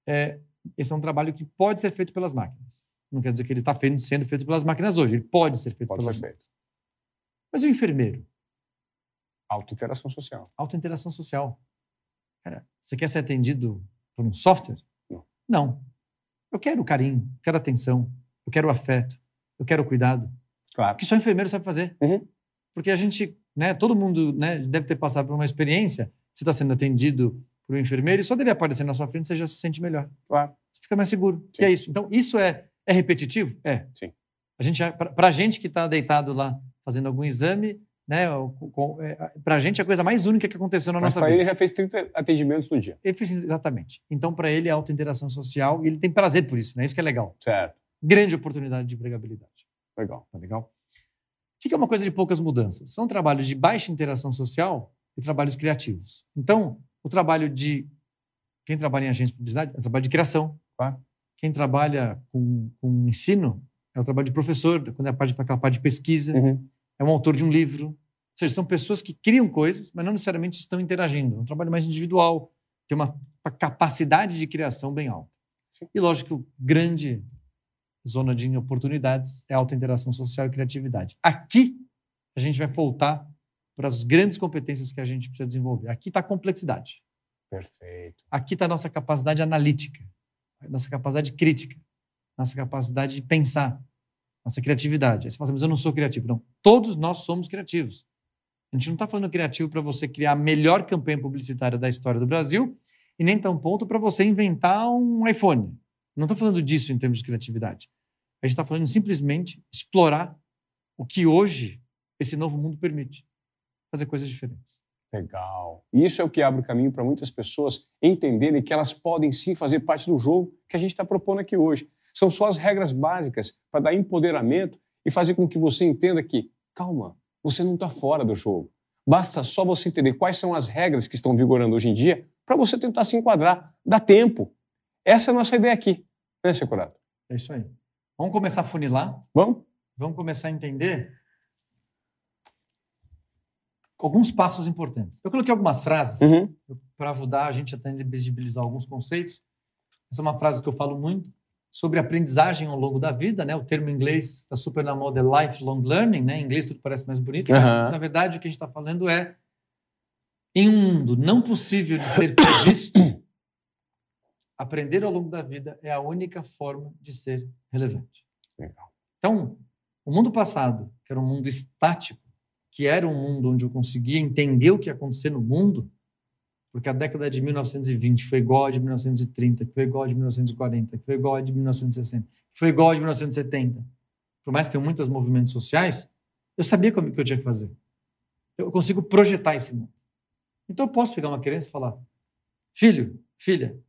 é, esse é um trabalho que pode ser feito pelas máquinas. Não quer dizer que ele está sendo feito pelas máquinas hoje. Ele pode ser feito Pode pelas ser máquinas. feito. Mas e o enfermeiro? Auto-interação social. Alta interação social. Cara, você quer ser atendido por um software? Não. Não. Eu quero carinho, eu quero atenção, eu quero afeto, eu quero cuidado. Claro. que só enfermeiro sabe fazer. Uhum. Porque a gente, né, todo mundo né, deve ter passado por uma experiência. Você está sendo atendido por um enfermeiro e só dele aparecer na sua frente você já se sente melhor. Claro. Você fica mais seguro. Sim. E é isso. Então, isso é, é repetitivo? É. Sim. A gente, para a gente que está deitado lá fazendo algum exame, né, para a gente é a coisa mais única que aconteceu na Mas nossa para vida. ele já fez 30 atendimentos no dia. Ele fez exatamente. Então, para ele, é alta interação social e ele tem prazer por isso, né? Isso que é legal. Certo. Grande oportunidade de empregabilidade. Legal. Tá legal? O que é uma coisa de poucas mudanças? São trabalhos de baixa interação social e trabalhos criativos. Então, o trabalho de quem trabalha em agência de publicidade é trabalho de criação. Claro. Quem trabalha com, com ensino é o trabalho de professor, quando é a parte, aquela parte de pesquisa. Uhum. É um autor de um livro. Ou seja, são pessoas que criam coisas, mas não necessariamente estão interagindo. É um trabalho mais individual, tem uma capacidade de criação bem alta. Sim. E lógico que o grande zona de oportunidades é alta interação social e criatividade. Aqui a gente vai voltar para as grandes competências que a gente precisa desenvolver. Aqui está a complexidade. Perfeito. Aqui está a nossa capacidade analítica, nossa capacidade crítica, nossa capacidade de pensar, nossa criatividade. Aí você fala assim, mas eu não sou criativo. Não, todos nós somos criativos. A gente não está falando criativo para você criar a melhor campanha publicitária da história do Brasil e nem tão ponto para você inventar um iPhone. Não estou falando disso em termos de criatividade. A gente está falando simplesmente explorar o que hoje esse novo mundo permite. Fazer coisas diferentes. Legal. E isso é o que abre o caminho para muitas pessoas entenderem que elas podem sim fazer parte do jogo que a gente está propondo aqui hoje. São só as regras básicas para dar empoderamento e fazer com que você entenda que, calma, você não está fora do jogo. Basta só você entender quais são as regras que estão vigorando hoje em dia para você tentar se enquadrar. Dá tempo. Essa é a nossa ideia aqui, né, Securato? É isso aí. Vamos começar a funilar? Vamos? Vamos começar a entender alguns passos importantes. Eu coloquei algumas frases Uhum. para ajudar a gente a tangibilizar alguns conceitos. Essa é uma frase que eu falo muito sobre aprendizagem ao longo da vida, né? O termo em inglês está super na moda, é lifelong learning, né? Em inglês tudo parece mais bonito, mas Aham. na verdade o que a gente está falando é em um mundo não possível de ser previsto, aprender ao longo da vida é a única forma de ser relevante. Legal. Então, o mundo passado, que era um mundo estático, que era um mundo onde eu conseguia entender o que ia acontecer no mundo, porque a década de 1920 foi igual a de 1930, que foi igual a de 1940, que foi igual a de 1960, que foi igual a de 1970. Por mais que tenha muitos movimentos sociais, eu sabia como que eu tinha que fazer. Eu consigo projetar esse mundo. Então eu posso pegar uma criança e falar: filho, filha,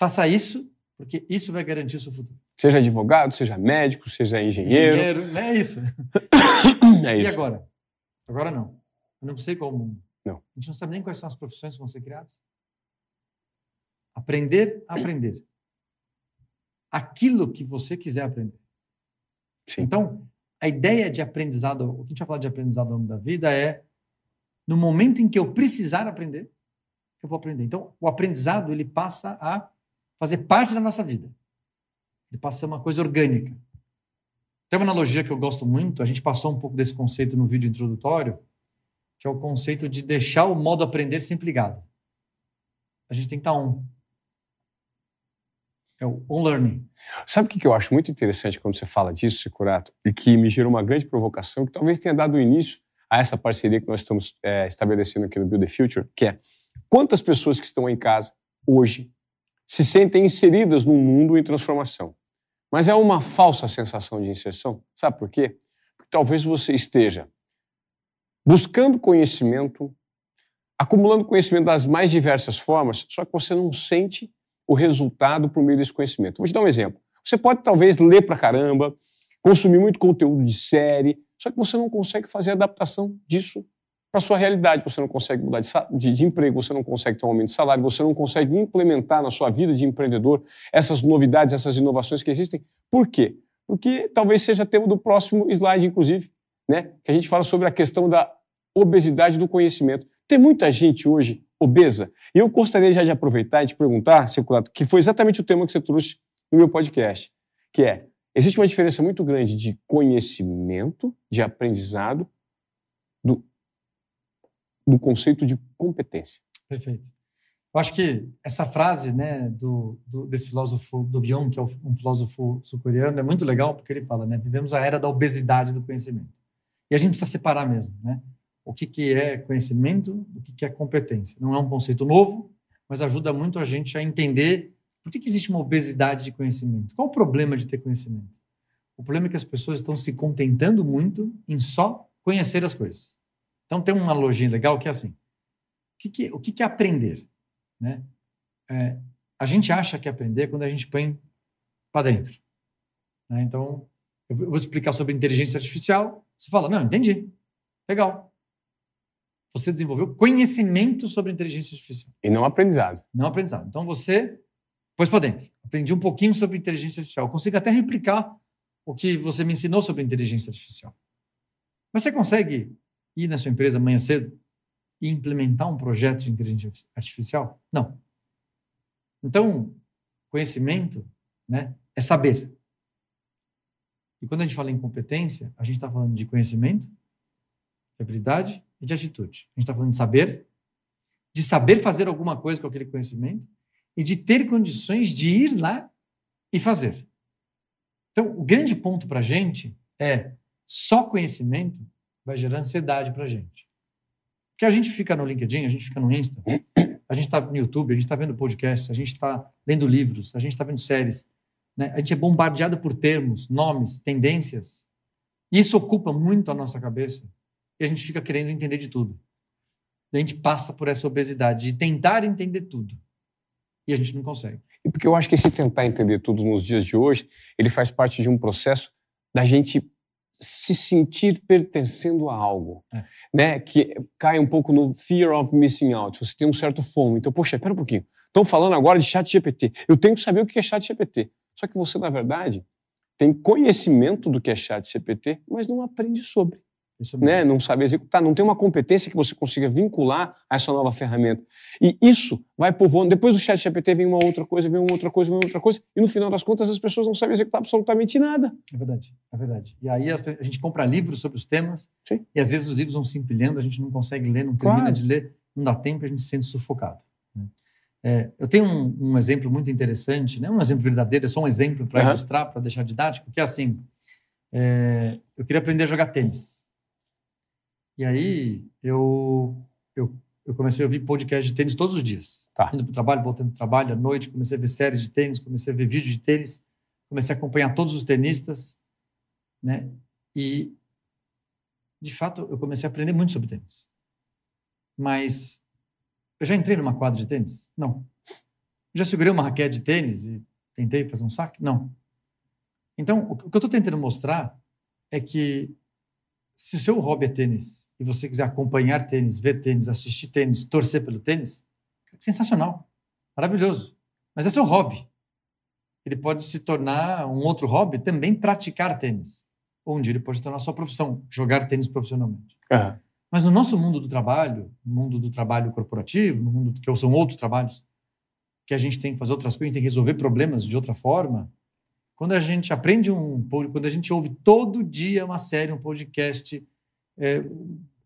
faça isso, porque isso vai garantir o seu futuro. Seja advogado, seja médico, seja engenheiro. Dinheiro, não é isso. É E isso. agora? Agora não. Eu não sei qual o mundo. Não. A gente não sabe nem quais são as profissões que vão ser criadas. Aprender a aprender. Aquilo que você quiser aprender. Sim. Então, a ideia de aprendizado, o que a gente vai falar de aprendizado ao longo da vida é no momento em que eu precisar aprender, eu vou aprender. Então, o aprendizado ele passa a fazer parte da nossa vida. Ele passa a ser uma coisa orgânica. Tem uma analogia que eu gosto muito, a gente passou um pouco desse conceito no vídeo introdutório, que é o conceito de deixar o modo aprender sempre ligado. A gente tem que estar on. É o on learning. Sabe o que eu acho muito interessante quando você fala disso, Securato, e que me gerou uma grande provocação, que talvez tenha dado início a essa parceria que nós estamos é, estabelecendo aqui no Build the Future, que é quantas pessoas que estão em casa hoje se sentem inseridas num mundo em transformação. Mas é uma falsa sensação de inserção. Sabe por quê? Porque talvez você esteja buscando conhecimento, acumulando conhecimento das mais diversas formas, só que você não sente o resultado por meio desse conhecimento. Vou te dar um exemplo. Você pode talvez ler pra caramba, consumir muito conteúdo de série, só que você não consegue fazer a adaptação disso para sua realidade. Você não consegue mudar de, de- de emprego, você não consegue ter um aumento de salário, você não consegue implementar na sua vida de empreendedor essas novidades, essas inovações que existem. Por quê? Porque talvez seja tema do próximo slide, inclusive, né? que a gente fala sobre a questão da obesidade do conhecimento. Tem muita gente hoje obesa. E eu gostaria já de aproveitar e te perguntar, Seculato, que foi exatamente o tema que você trouxe no meu podcast, que é, existe uma diferença muito grande de conhecimento, de aprendizado, do, do conceito de competência. Perfeito. Eu acho que essa frase né, do, do- desse filósofo do Byung, que é um filósofo sul-coreano, é muito legal porque ele fala, né, vivemos a era da obesidade do conhecimento. E a gente precisa separar mesmo, né? O que, que é conhecimento do que, que é competência. Não é um conceito novo, mas ajuda muito a gente a entender por que, que existe uma obesidade de conhecimento. Qual o problema de ter conhecimento? O problema é que as pessoas estão se contentando muito em só conhecer as coisas. Então tem uma analogia legal que é assim: o que, que- o que, que é aprender? Né? É, a gente acha que é aprender quando a gente põe para dentro. né? Então, eu vou explicar sobre inteligência artificial. Você fala, não, entendi. Legal. você desenvolveu conhecimento sobre inteligência artificial. E não aprendizado. Não aprendizado. Então você pôs para dentro. Aprendi um pouquinho sobre inteligência artificial. Eu consigo até replicar o que você me ensinou sobre inteligência artificial. Mas você consegue ir na sua empresa amanhã cedo e implementar um projeto de inteligência artificial? Não. Então, conhecimento né, é saber. E quando a gente fala em competência, a gente está falando de conhecimento, de habilidade e de atitude. A gente está falando de saber, de saber fazer alguma coisa com aquele conhecimento e de ter condições de ir lá e fazer. Então, o grande ponto para a gente é só conhecimento vai gerar ansiedade para a gente. Porque a gente fica no LinkedIn, a gente fica no Insta, a gente está no YouTube, a gente está vendo podcast, a gente está lendo livros, a gente está vendo séries. Né? A gente é bombardeado por termos, nomes, tendências. E isso ocupa muito a nossa cabeça. E a gente fica querendo entender de tudo. E a gente passa por essa obesidade de tentar entender tudo. E a gente não consegue. E porque eu acho que esse tentar entender tudo nos dias de hoje, ele faz parte de um processo da gente se sentir pertencendo a algo, é. né? Que cai um pouco no fear of missing out. Você tem um certo fomo. Então, poxa, espera um pouquinho. Estão falando agora de chat GPT. Eu tenho que saber o que é chat GPT. Só que você, na verdade, tem conhecimento do que é chat GPT, mas não aprende sobre. Né? Não sabe executar, não tem uma competência que você consiga vincular a essa nova ferramenta. E isso vai povoando. Depois do chat GPT vem uma outra coisa, vem uma outra coisa, vem uma outra coisa, e no final das contas as pessoas não sabem executar absolutamente nada. É verdade, é verdade. E aí a gente compra livros sobre os temas, Sim. e às vezes os livros vão se empilhando, a gente não consegue ler, não termina claro. de ler, não dá tempo a gente se sente sufocado. É, eu tenho um, um, exemplo muito interessante, não é um exemplo verdadeiro, é só um exemplo para uhum. ilustrar, para deixar didático, que é assim: é, eu queria aprender a jogar tênis. E aí eu, eu, eu, comecei a ouvir podcast de tênis todos os dias. Tá. Indo para o trabalho, voltando para o trabalho, à noite, comecei a ver séries de tênis, comecei a ver vídeos de tênis, comecei a acompanhar todos os tenistas, né? E, de fato, eu comecei a aprender muito sobre tênis. Mas eu já entrei numa quadra de tênis? Não. Já segurei uma raquete de tênis e tentei fazer um saque? Não. Então, o que eu estou tentando mostrar é que se o seu hobby é tênis e você quiser acompanhar tênis, ver tênis, assistir tênis, torcer pelo tênis, é sensacional, maravilhoso. Mas é seu hobby. Ele pode se tornar um outro hobby também praticar tênis. Onde ele pode se tornar sua profissão, jogar tênis profissionalmente. Uhum. Mas no nosso mundo do trabalho, no mundo do trabalho corporativo, no mundo que são outros trabalhos, que a gente tem que fazer outras coisas, tem que resolver problemas de outra forma. Quando a gente aprende um, quando a gente ouve todo dia uma série, um podcast, é,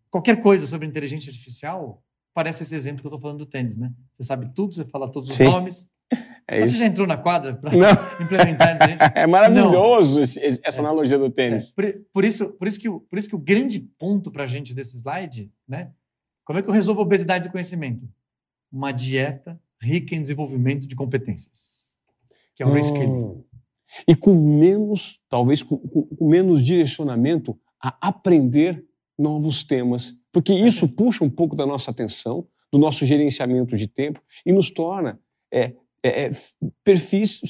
qualquer coisa sobre inteligência artificial, parece esse exemplo que eu estou falando do tênis, né? Você sabe tudo, você fala todos os Sim. nomes, é Você já entrou na quadra para implementar? é maravilhoso essa é. analogia do tênis. É. Por, por, isso, por, isso que, por isso que o grande ponto para a gente desse slide, né? Como é que eu resolvo a obesidade do conhecimento? Uma dieta rica em desenvolvimento de competências, que é o reskilling. E com menos, talvez com, com menos direcionamento a aprender novos temas, porque isso puxa um pouco da nossa atenção, do nosso gerenciamento de tempo e nos torna é, é, é, perfis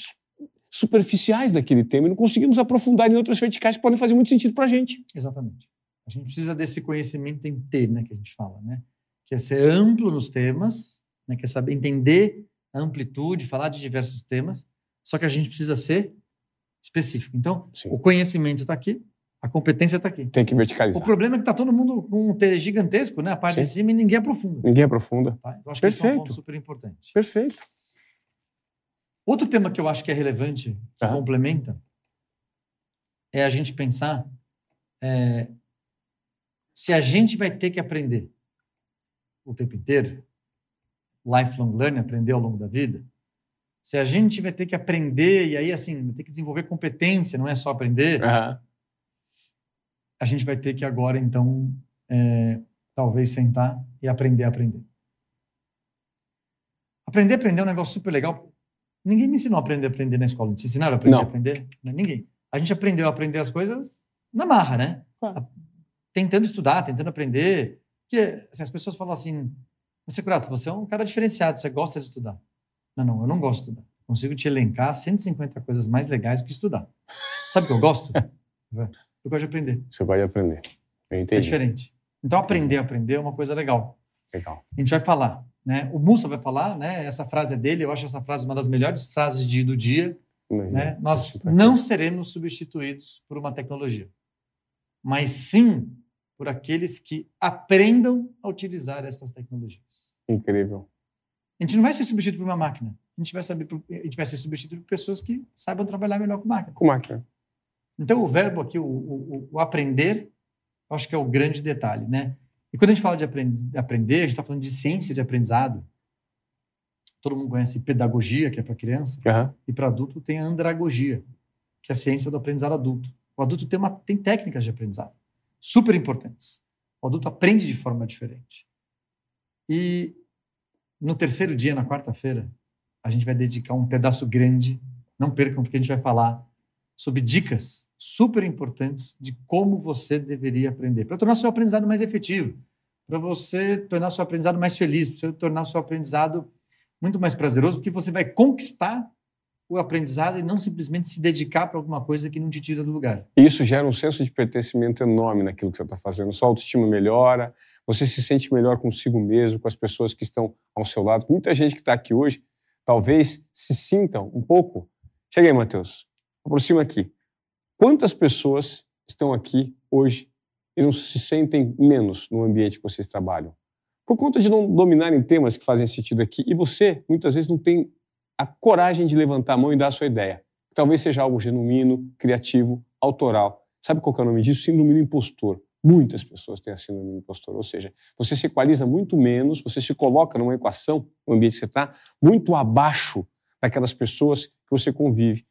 superficiais daquele tema e não conseguimos aprofundar em outras verticais que podem fazer muito sentido para a gente. Exatamente. A gente precisa desse conhecimento em T, né, que a gente fala, né? Que é ser amplo nos temas, né, que é saber entender a amplitude, falar de diversos temas, só que a gente precisa ser específico. Então, Sim. o conhecimento está aqui, a competência está aqui. Tem que verticalizar. O problema é que está todo mundo com um T gigantesco, né? A parte Sim. de cima e ninguém aprofunda. Ninguém aprofunda. Tá? Então, acho Perfeito. que isso é um ponto super importante. Perfeito. Outro tema que eu acho que é relevante, que uhum. complementa, é a gente pensar é, se a gente vai ter que aprender o tempo inteiro, lifelong learning, aprender ao longo da vida, se a gente vai ter que aprender e aí assim, vai ter que desenvolver competência, não é só aprender, uhum. a gente vai ter que agora então é, talvez sentar e aprender a aprender. Aprender a aprender é um negócio super legal Ninguém me ensinou a aprender a aprender na escola. Te ensinaram a aprender Não. a aprender? Né? Ninguém. A gente aprendeu a aprender as coisas na marra, né? Claro. Tentando estudar, tentando aprender. Porque assim, as pessoas falam assim, Securato, você é um cara diferenciado, você gosta de estudar. Não, não, eu não gosto de estudar. Consigo te elencar 150 coisas mais legais do que estudar. Sabe o que eu gosto? eu gosto de aprender. Você vai aprender. Eu entendi. É diferente. Então, aprender, aprender é uma coisa legal. Legal. A gente vai falar, né? O Mussa vai falar, né? Essa frase é dele, eu acho essa frase uma das melhores frases de, do dia, né? Nós não seremos substituídos por uma tecnologia, mas sim por aqueles que aprendam a utilizar essas tecnologias. Incrível. A gente não vai ser substituído por uma máquina. A gente vai, saber, a gente vai ser substituído por pessoas que saibam trabalhar melhor com máquina. Com máquina. Então, o verbo aqui, o, o, o aprender, acho que é o grande detalhe, né? E quando a gente fala de aprender, a gente está falando de ciência de aprendizado. Todo mundo conhece pedagogia, que é para criança, uhum. e para adulto tem a andragogia, que é a ciência do aprendizado adulto. O adulto tem, uma, tem técnicas de aprendizado super importantes. O adulto aprende de forma diferente. E no terceiro dia, na quarta-feira, a gente vai dedicar um pedaço grande, não percam, porque a gente vai falar sobre dicas super importantes de como você deveria aprender, para tornar seu aprendizado mais efetivo, para você tornar seu aprendizado mais feliz, para você tornar seu aprendizado muito mais prazeroso, porque você vai conquistar o aprendizado e não simplesmente se dedicar para alguma coisa que não te tira do lugar. Isso gera um senso de pertencimento enorme naquilo que você está fazendo. Sua autoestima melhora, você se sente melhor consigo mesmo, com as pessoas que estão ao seu lado. Muita gente que está aqui hoje talvez se sintam um pouco. Chega aí, Matheus. Aproxima aqui. Quantas pessoas estão aqui hoje e não se sentem menos no ambiente que vocês trabalham? Por conta de não dominarem temas que fazem sentido aqui. E você, muitas vezes, não tem a coragem de levantar a mão e dar a sua ideia. Talvez seja algo genuíno, criativo, autoral. Sabe qual é o nome disso? Síndrome do impostor. Muitas pessoas têm a síndrome do impostor, ou seja, você se equaliza muito menos, você se coloca numa equação, no ambiente que você está, muito abaixo daquelas pessoas que você convive.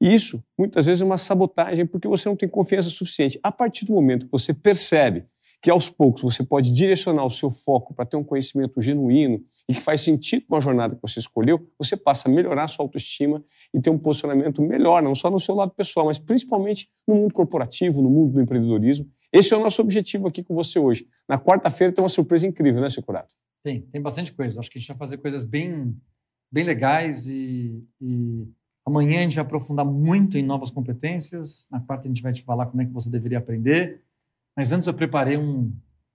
E isso, muitas vezes, é uma sabotagem porque você não tem confiança suficiente. A partir do momento que você percebe que aos poucos você pode direcionar o seu foco para ter um conhecimento genuíno e que faz sentido com a jornada que você escolheu, você passa a melhorar a sua autoestima e ter um posicionamento melhor, não só no seu lado pessoal, mas principalmente no mundo corporativo, no mundo do empreendedorismo. Esse é o nosso objetivo aqui com você hoje. Na quarta-feira tem uma surpresa incrível, né, Securato? Tem, tem bastante coisa. Acho que a gente vai fazer coisas bem, bem legais e, e amanhã a gente vai aprofundar muito em novas competências. Na quarta a gente vai te falar como é que você deveria aprender. Mas antes eu preparei um,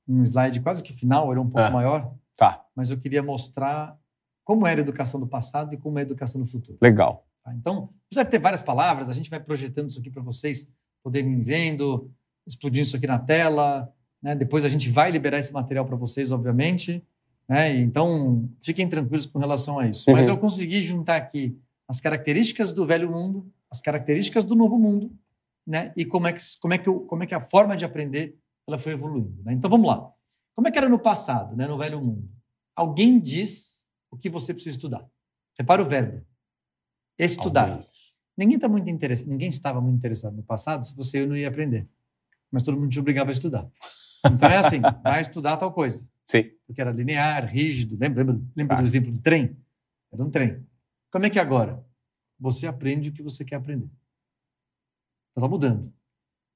um slide quase que final, era um pouco Ah. maior, Tá, mas eu queria mostrar como era a educação do passado e como é a educação do futuro. legal. tá? Então, apesar de ter várias palavras, a gente vai projetando isso aqui para vocês poderem ir vendo, explodindo isso aqui na tela. Né? Depois a gente vai liberar esse material para vocês, obviamente. Né? Então, fiquem tranquilos com relação a isso. Mas Uhum. eu consegui juntar aqui as características do velho mundo, as características do novo mundo, né? E como é que como é que o- como é que a forma de aprender ela foi evoluindo. Né? Então vamos lá. Como é que era no passado, né? No velho mundo? Alguém diz o que você precisa estudar. Repara o verbo. Estudar. Alguém. Ninguém está muito interessado, ninguém estava muito interessado no passado se você não ia aprender. Mas todo mundo te obrigava a estudar. Então é assim, vai estudar tal coisa. Sim. Porque era linear, rígido. Lembra, lembra, lembra Tá. do exemplo do trem? Era um trem. Como é que é agora? Você aprende o que você quer aprender. Está mudando.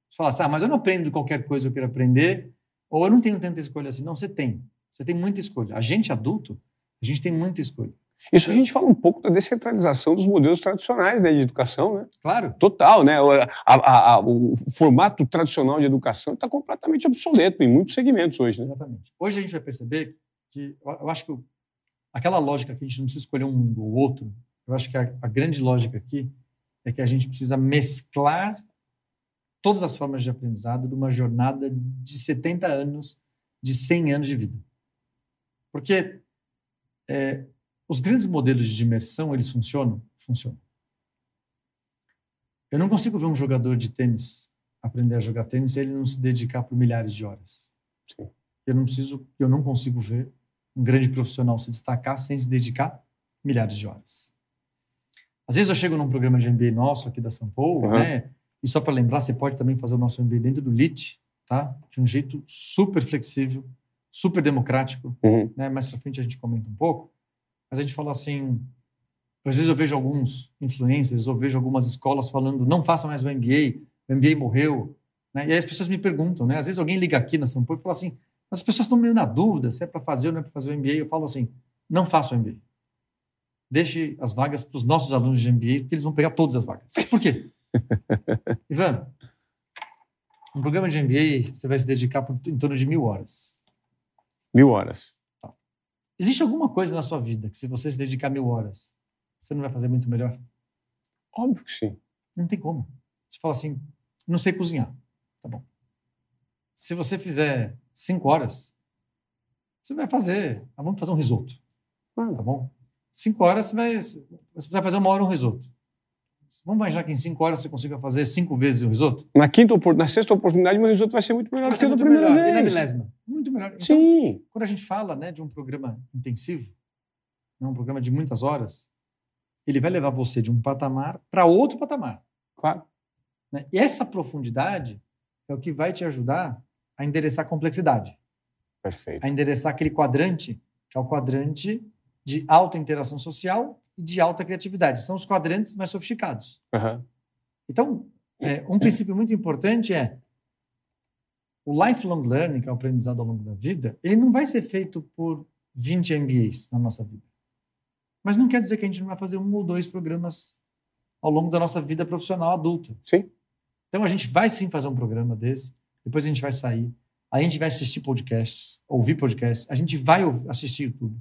Você fala assim, ah, mas eu não aprendo qualquer coisa que eu quero aprender, ou eu não tenho tanta escolha assim. Não, você tem. Você tem muita escolha. A gente adulto, a gente tem muita escolha. Isso a gente fala um pouco da descentralização dos modelos tradicionais né, de educação, né? Claro, Total, né? O, a- a- a- o formato tradicional de educação está completamente obsoleto em muitos segmentos hoje, né? Exatamente. Hoje a gente vai perceber que eu acho que aquela lógica que a gente não precisa escolher um ou outro, eu acho que a, a grande lógica aqui é que a gente precisa mesclar todas as formas de aprendizado de uma jornada de 70 anos, de 100 anos de vida. Porque é, os grandes modelos de imersão, eles funcionam? Funcionam. Eu não consigo ver um jogador de tênis aprender a jogar tênis se ele não se dedicar por milhares de horas. Sim. Eu não preciso, eu não consigo ver um grande profissional se destacar sem se dedicar milhares de horas. Às vezes eu chego num programa de MBA nosso aqui da São Paulo, Uhum. né? E só para lembrar, você pode também fazer o nosso MBA dentro do LIT, tá? De um jeito super flexível, super democrático, Uhum. né? Mais para frente a gente comenta um pouco. Mas a gente fala assim, às vezes eu vejo alguns influencers, ou vejo algumas escolas falando, não faça mais o MBA, o MBA morreu, né? E aí as pessoas me perguntam, né? Às vezes alguém liga aqui na São Paulo e fala assim, as pessoas estão meio na dúvida se é para fazer ou não é para fazer o MBA. Eu falo assim, não faça o MBA. Deixe as vagas para os nossos alunos de MBA, porque eles vão pegar todas as vagas. Por quê? Ivan, Um programa de MBA, você vai se dedicar por, em torno de mil horas. Mil horas. Existe alguma coisa na sua vida que, se você se dedicar mil horas, você não vai fazer muito melhor? Óbvio que sim. Não tem como. Você fala assim, não sei cozinhar. Tá bom. Se você fizer cinco horas, você vai fazer. Ah, vamos fazer um risoto. Ah, Tá bom? Cinco horas você vai, você vai fazer uma hora um risoto. Vamos imaginar que em cinco horas você consiga fazer cinco vezes o risoto? Na quinta na sexta oportunidade, meu risoto vai ser muito melhor Vai do que da muito primeira melhor. E na vez. milésima? Muito melhor. Então, Sim. quando a gente fala né, de um programa intensivo, né, um programa de muitas horas, ele vai levar você de um patamar para outro patamar. Claro. né? E essa profundidade é o que vai te ajudar a endereçar a complexidade, Perfeito. a endereçar aquele quadrante, que é o quadrante de alta interação social e de alta criatividade. São os quadrantes mais sofisticados. Aham. Então, é, um princípio muito importante é o lifelong learning, que é o aprendizado ao longo da vida, ele não vai ser feito por 20 MBAs na nossa vida. Mas não quer dizer que a gente não vai fazer um ou dois programas ao longo da nossa vida profissional adulta. Sim. Então, a gente vai sim fazer um programa desse, depois a gente vai sair, a gente vai assistir podcasts, ouvir podcasts, a gente vai assistir YouTube,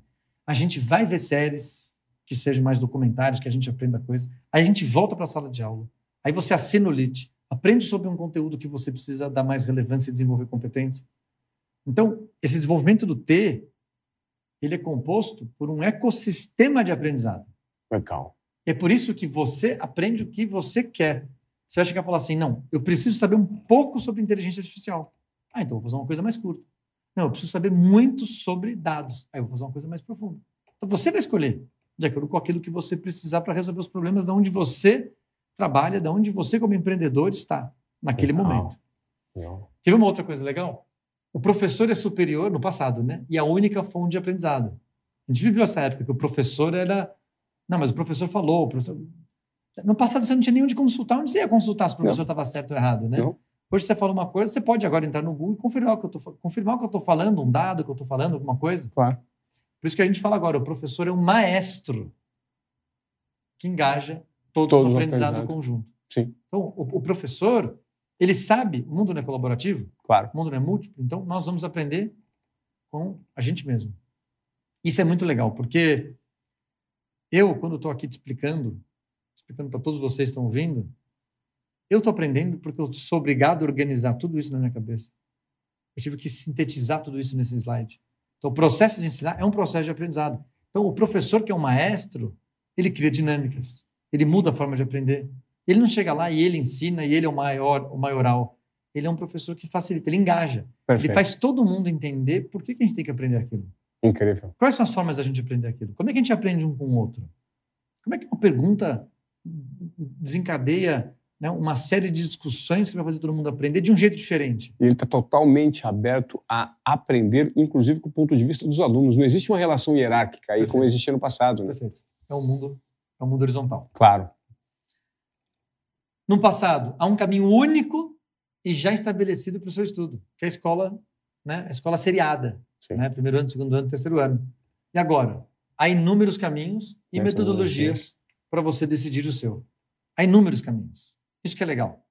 a gente vai ver séries que sejam mais documentários, que a gente aprenda coisa, aí a gente volta para a sala de aula, aí você assina o LIT, aprende sobre um conteúdo que você precisa dar mais relevância e desenvolver competência. Então, esse desenvolvimento do T, ele é composto por um ecossistema de aprendizado. Legal. É por isso que você aprende o que você quer. Você vai chegar e falar assim: não, eu preciso saber um pouco sobre inteligência artificial. Ah, então eu vou fazer uma coisa mais curta. Não, eu preciso saber muito sobre dados. Aí eu vou fazer uma coisa mais profunda. Então você vai escolher, de acordo com aquilo que você precisar para resolver os problemas de onde você trabalha, de onde você, como empreendedor, está naquele Legal. momento. Legal. Quer ver uma outra coisa legal? O professor é superior no passado, né? E a única fonte de aprendizado. A gente viveu essa época que o professor era. Não, mas o professor falou. o professor- No passado você não tinha nem onde consultar. Onde você ia consultar se o professor estava certo ou errado, né? Não. Hoje você fala uma coisa, você pode agora entrar no Google e confirmar o que eu estou confirmar o que eu estou falando, um dado que eu estou falando, alguma coisa. Claro. Por isso que a gente fala agora, o professor é um maestro que engaja todos, Todos no aprendizado aprendizado. conjunto. Sim. Então, o, o professor, ele sabe, o mundo não é colaborativo, Claro. o mundo não é múltiplo, então nós vamos aprender com a gente mesmo. Isso é muito legal, porque eu, quando estou aqui te explicando, explicando para todos vocês que estão ouvindo, eu estou aprendendo porque eu sou obrigado a organizar tudo isso na minha cabeça. Eu tive que sintetizar tudo isso nesse slide. Então, o processo de ensinar é um processo de aprendizado. Então, o professor que é um maestro, ele cria dinâmicas, ele muda a forma de aprender. Ele não chega lá e ele ensina e ele é o maior, o maioral. Ele é um professor que facilita, ele engaja. Perfeito. Ele faz todo mundo entender por que, que a gente tem que aprender aquilo. Incrível. Quais são as formas da gente aprender aquilo? Como é que a gente aprende um com o outro? Como é que uma pergunta desencadeia né, uma série de discussões que vai fazer todo mundo aprender de um jeito diferente? E ele está totalmente aberto a aprender, inclusive com o ponto de vista dos alunos. Não existe uma relação hierárquica aí Perfeito. como existia no passado, né? Perfeito. É um mundo, é um mundo horizontal. Claro. No passado, há um caminho único e já estabelecido para o seu estudo, que é a escola, né, a escola seriada, Sim. né, primeiro ano, segundo ano, terceiro ano. E agora, há inúmeros caminhos e metodologias para você decidir o seu. Há inúmeros caminhos. Isso que é legal.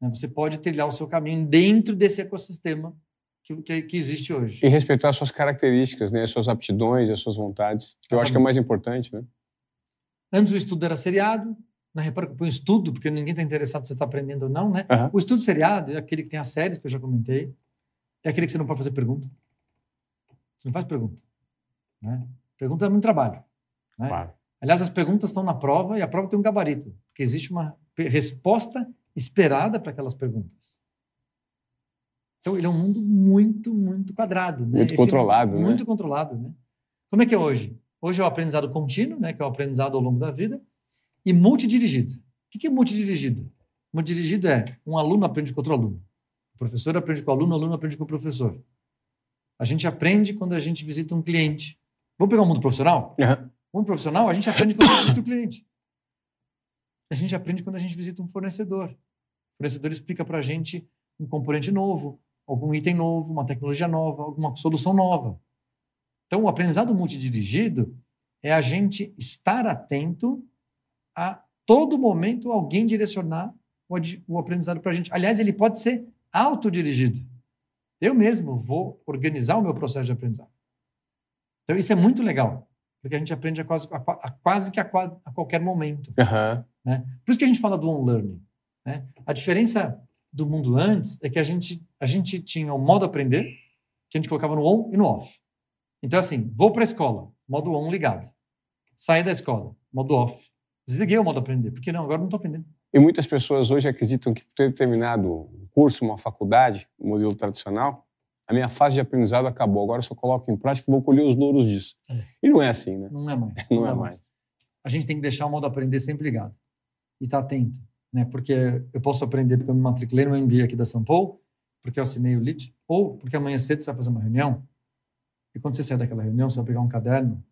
né? Você pode trilhar o seu caminho dentro desse ecossistema que, que, que existe hoje. E respeitar as suas características, né? as suas aptidões, as suas vontades. Que eu acho que é o mais importante, né? Antes o estudo era seriado, não repara que eu ponho estudo, porque ninguém está interessado se você está aprendendo ou não, né? Aham. O estudo seriado é aquele que tem as séries, que eu já comentei, é aquele que você não pode fazer pergunta. Você não faz pergunta. Né? Pergunta é muito trabalho. Né? Claro. Aliás, as perguntas estão na prova e a prova tem um gabarito, porque existe uma resposta esperada para aquelas perguntas. Então, ele é um mundo muito, muito quadrado. Né? Muito controlado, né? Muito controlado. Né? Como é que é hoje? Hoje é o aprendizado contínuo, né? que é o aprendizado ao longo da vida, e multidirigido. O que é multidirigido? Multidirigido é um aluno aprende com outro aluno. O professor aprende com o aluno, o aluno aprende com o professor. A gente aprende quando a gente visita um cliente. Vamos pegar o mundo profissional? Aham. Um profissional, a gente aprende quando a gente visita o cliente. A gente aprende quando a gente visita um fornecedor. O fornecedor explica para a gente um componente novo, algum item novo, uma tecnologia nova, alguma solução nova. Então, o aprendizado multidirigido é a gente estar atento a todo momento alguém direcionar o, aprendizado para a gente. Aliás, ele pode ser autodirigido. Eu mesmo vou organizar o meu processo de aprendizado. Então, isso é muito legal, porque a gente aprende a quase, a, quase que a, a, qualquer momento. Uhum. Né? Por isso que a gente fala do on-learning. Né? A diferença do mundo antes é que a gente, a gente tinha o modo aprender, que a gente colocava no on e no off. Então, assim, vou para a escola, modo on ligado. Saí da escola, modo off. Desliguei o modo aprender, porque não, agora não estou aprendendo. E muitas pessoas hoje acreditam que por ter terminado um curso, uma faculdade, um modelo tradicional, a minha fase de aprendizado acabou. Agora eu só coloco em prática e vou colher os louros disso. É. E não é assim, né? Não é mais. Não, não é, é mais. mais. A gente tem que deixar o modo aprender sempre ligado e estar tá atento, né? Porque eu posso aprender porque eu me matriculei no MBA aqui da São Paulo, porque eu assinei o LIT, ou porque amanhã cedo você vai fazer uma reunião e quando você sair daquela reunião, você vai pegar um caderno,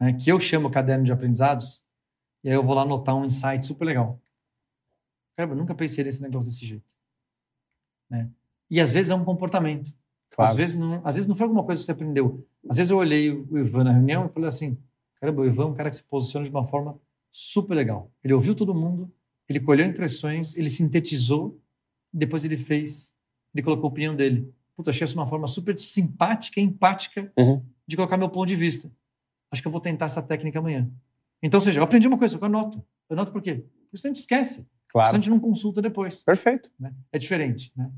né, que eu chamo caderno de aprendizados, e aí eu vou lá anotar um insight super legal. Cara, eu nunca pensei nesse negócio desse jeito. Né? E às vezes é um comportamento. Claro. Às, vezes não, às vezes não foi alguma coisa que você aprendeu. Às vezes eu olhei o Ivan na reunião e falei assim: caramba, o Ivan é um cara que se posiciona de uma forma super legal. Ele ouviu todo mundo, ele colheu impressões, ele sintetizou, depois ele fez, ele colocou a opinião dele. Puta, achei isso uma forma super simpática e empática uhum. de colocar meu ponto de vista. Acho que eu vou tentar essa técnica amanhã. Então, ou seja, eu aprendi uma coisa, eu anoto. Eu anoto por quê? Porque senão a gente esquece. Claro. Senão a gente não consulta depois. Perfeito. Né? É diferente. Né?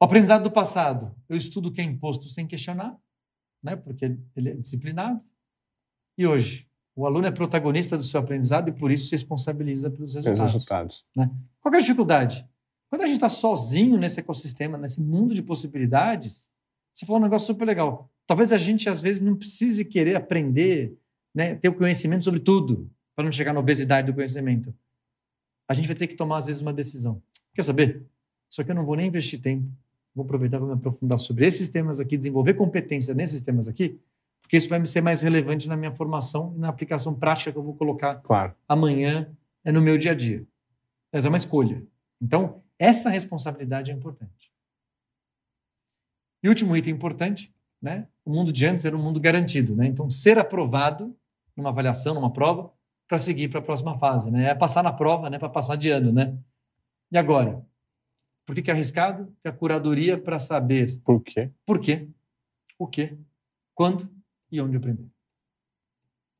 O aprendizado do passado. Eu estudo o que é imposto sem questionar, né? porque ele é disciplinado. E hoje, o aluno é protagonista do seu aprendizado e por isso se responsabiliza pelos resultados. resultados. Né? Qual é a dificuldade? Quando a gente está sozinho nesse ecossistema, nesse mundo de possibilidades, você falou um negócio super legal. Talvez a gente, às vezes, não precise querer aprender, né, ter o conhecimento sobre tudo, para não chegar na obesidade do conhecimento. A gente vai ter que tomar, às vezes, uma decisão. Quer saber? Só que eu não vou nem investir tempo. Vou aproveitar para me aprofundar sobre esses temas aqui, desenvolver competência nesses temas aqui, porque isso vai me ser mais relevante na minha formação e na aplicação prática que eu vou colocar claro. amanhã é no meu dia a dia. Mas é uma escolha. Então, essa responsabilidade é importante. E último item importante, né? O mundo de antes era um mundo garantido, né? Então, ser aprovado numa avaliação, numa prova, para seguir para a próxima fase, né? É passar na prova, né? Para passar de ano, né? E agora? Por que, que é arriscado? Porque a curadoria para saber. Por quê? Por quê? O quê? Quando e onde aprender.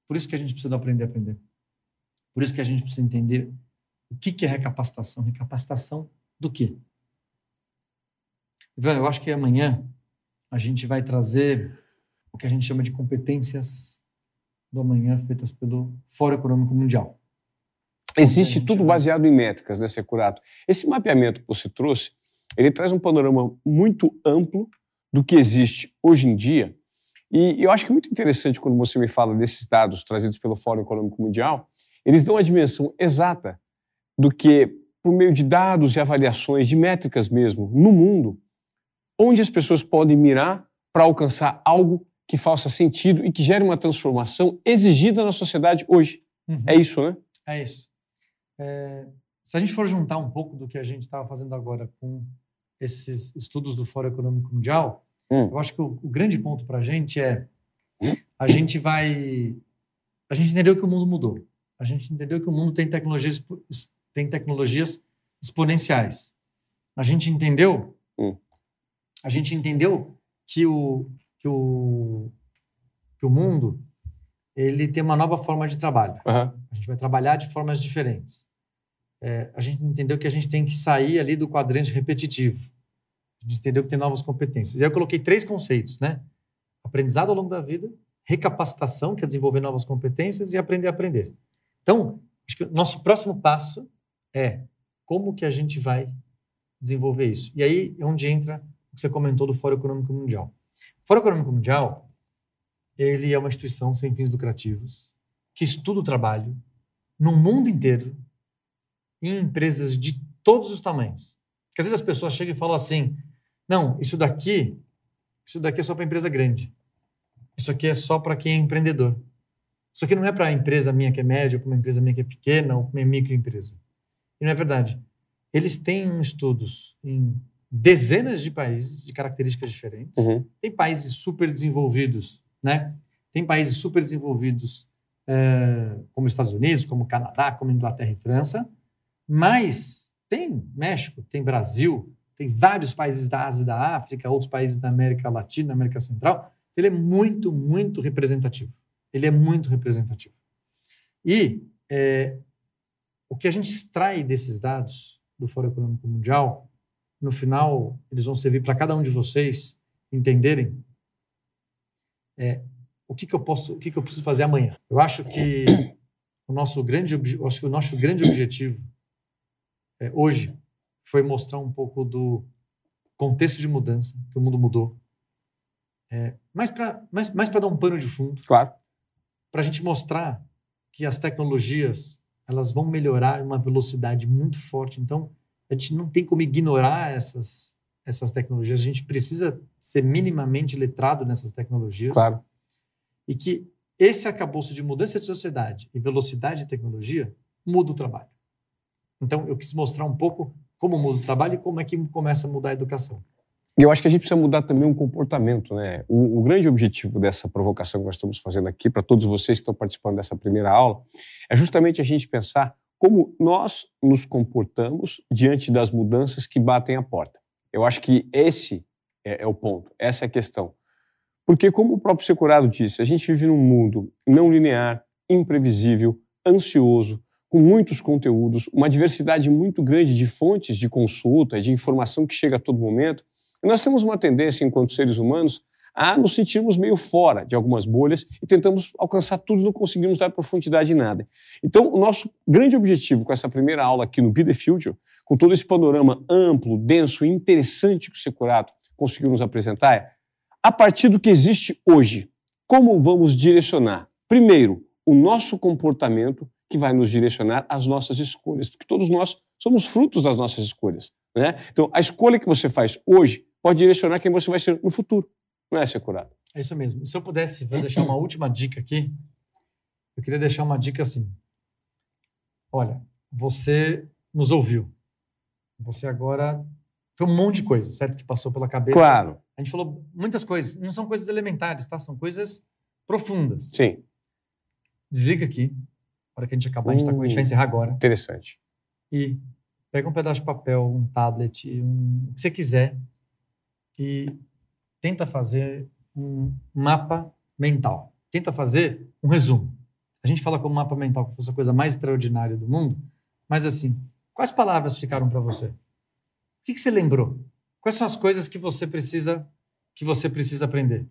Por isso que a gente precisa aprender a aprender. Por isso que a gente precisa entender o que, que é recapacitação. Recapacitação do quê? Ivan, eu acho que amanhã a gente vai trazer o que a gente chama de competências do amanhã feitas pelo Fórum Econômico Mundial. Existe tudo baseado em métricas, né, Securato? Esse mapeamento que você trouxe, ele traz um panorama muito amplo do que existe hoje em dia. E eu acho que é muito interessante quando você me fala desses dados trazidos pelo Fórum Econômico Mundial, eles dão a dimensão exata do que por meio de dados e avaliações, de métricas mesmo, no mundo, onde as pessoas podem mirar para alcançar algo que faça sentido e que gere uma transformação exigida na sociedade hoje. Uhum. É isso, né? É isso. É, se a gente for juntar um pouco do que a gente estava fazendo agora com esses estudos do Fórum Econômico Mundial, hum. eu acho que o, o grande ponto para a gente é a gente vai a gente entendeu que o mundo mudou. A gente entendeu que o mundo tem tecnologias tem tecnologias exponenciais. A gente entendeu, hum. a gente entendeu que o, que o, que o mundo ele tem uma nova forma de trabalho. Uhum. A gente vai trabalhar de formas diferentes. É, a gente entendeu que a gente tem que sair ali do quadrante repetitivo. A gente entendeu que tem novas competências. E aí eu coloquei três conceitos, né? Aprendizado ao longo da vida, recapacitação, que é desenvolver novas competências, e aprender a aprender. Então, acho que o nosso próximo passo é como que a gente vai desenvolver isso. E aí é onde entra o que você comentou do Fórum Econômico Mundial. O Fórum Econômico Mundial, ele é uma instituição sem fins lucrativos que estuda o trabalho no mundo inteiro em empresas de todos os tamanhos. Porque às vezes as pessoas chegam e falam assim: "Não, isso daqui, isso daqui é só para empresa grande. Isso aqui é só para quem é empreendedor. Isso aqui não é para a empresa minha que é média, para uma empresa minha que é pequena, ou para uma microempresa. E não é verdade. Eles têm estudos em dezenas de países de características diferentes. Uhum. Tem países super desenvolvidos, né? Tem países super desenvolvidos é, como Estados Unidos, como Canadá, como Inglaterra e França, mas Tem México, tem Brasil, tem vários países da Ásia e da África, outros países da América Latina, América Central. Ele é muito, muito representativo. Ele é muito representativo. E é, o que a gente extrai desses dados do Fórum Econômico Mundial, no final, eles vão servir para cada um de vocês entenderem é, o que, que eu posso, o que, que eu preciso fazer amanhã. Eu acho que o nosso grande, acho que o nosso grande objetivo é, hoje foi mostrar um pouco do contexto de mudança, que o mundo mudou. É, mais para mais, mais dar um pano de fundo. Claro. Para a gente mostrar que as tecnologias elas vão melhorar em uma velocidade muito forte. Então, a gente não tem como ignorar essas, essas tecnologias. A gente precisa ser minimamente letrado nessas tecnologias. Claro. E que esse arcabouço de mudança de sociedade e velocidade de tecnologia muda o trabalho. Então, eu quis mostrar um pouco como muda o trabalho e como é que começa a mudar a educação. E eu acho que a gente precisa mudar também um comportamento, né? O, o grande objetivo dessa provocação que nós estamos fazendo aqui, para todos vocês que estão participando dessa primeira aula, é justamente a gente pensar como nós nos comportamos diante das mudanças que batem à porta. Eu acho que esse é, é o ponto, essa é a questão. Porque, como o próprio Securado disse, a gente vive num mundo não linear, imprevisível, ansioso, com muitos conteúdos, uma diversidade muito grande de fontes de consulta, de informação que chega a todo momento. Nós temos uma tendência, enquanto seres humanos, a nos sentirmos meio fora de algumas bolhas e tentamos alcançar tudo não conseguimos dar profundidade em nada. Então, o nosso grande objetivo com essa primeira aula aqui no Be The Future, com todo esse panorama amplo, denso e interessante que o Securato conseguiu nos apresentar, é, a partir do que existe hoje, como vamos direcionar, primeiro, o nosso comportamento que vai nos direcionar às nossas escolhas, porque todos nós somos frutos das nossas escolhas. Né? Então, a escolha que você faz hoje pode direcionar quem você vai ser no futuro. Não é ser curado. É isso mesmo. Se eu pudesse vou deixar uma última dica aqui, eu queria deixar uma dica assim. Olha, você nos ouviu. Você agora. Foi um monte de coisa, certo? Que passou pela cabeça. Claro. A gente falou muitas coisas. Não são coisas elementares, tá? São coisas profundas. Sim. Desliga aqui hora que a gente acabar, a, gente tá, a gente vai uh, encerrar agora. Interessante. E pega um pedaço de papel, um tablet, um, o que você quiser e tenta fazer um mapa mental. Tenta fazer um resumo. A gente fala como mapa mental que fosse a coisa mais extraordinária do mundo, mas assim, quais palavras ficaram para você? O que, que você lembrou? Quais são as coisas que você precisa que você precisa aprender?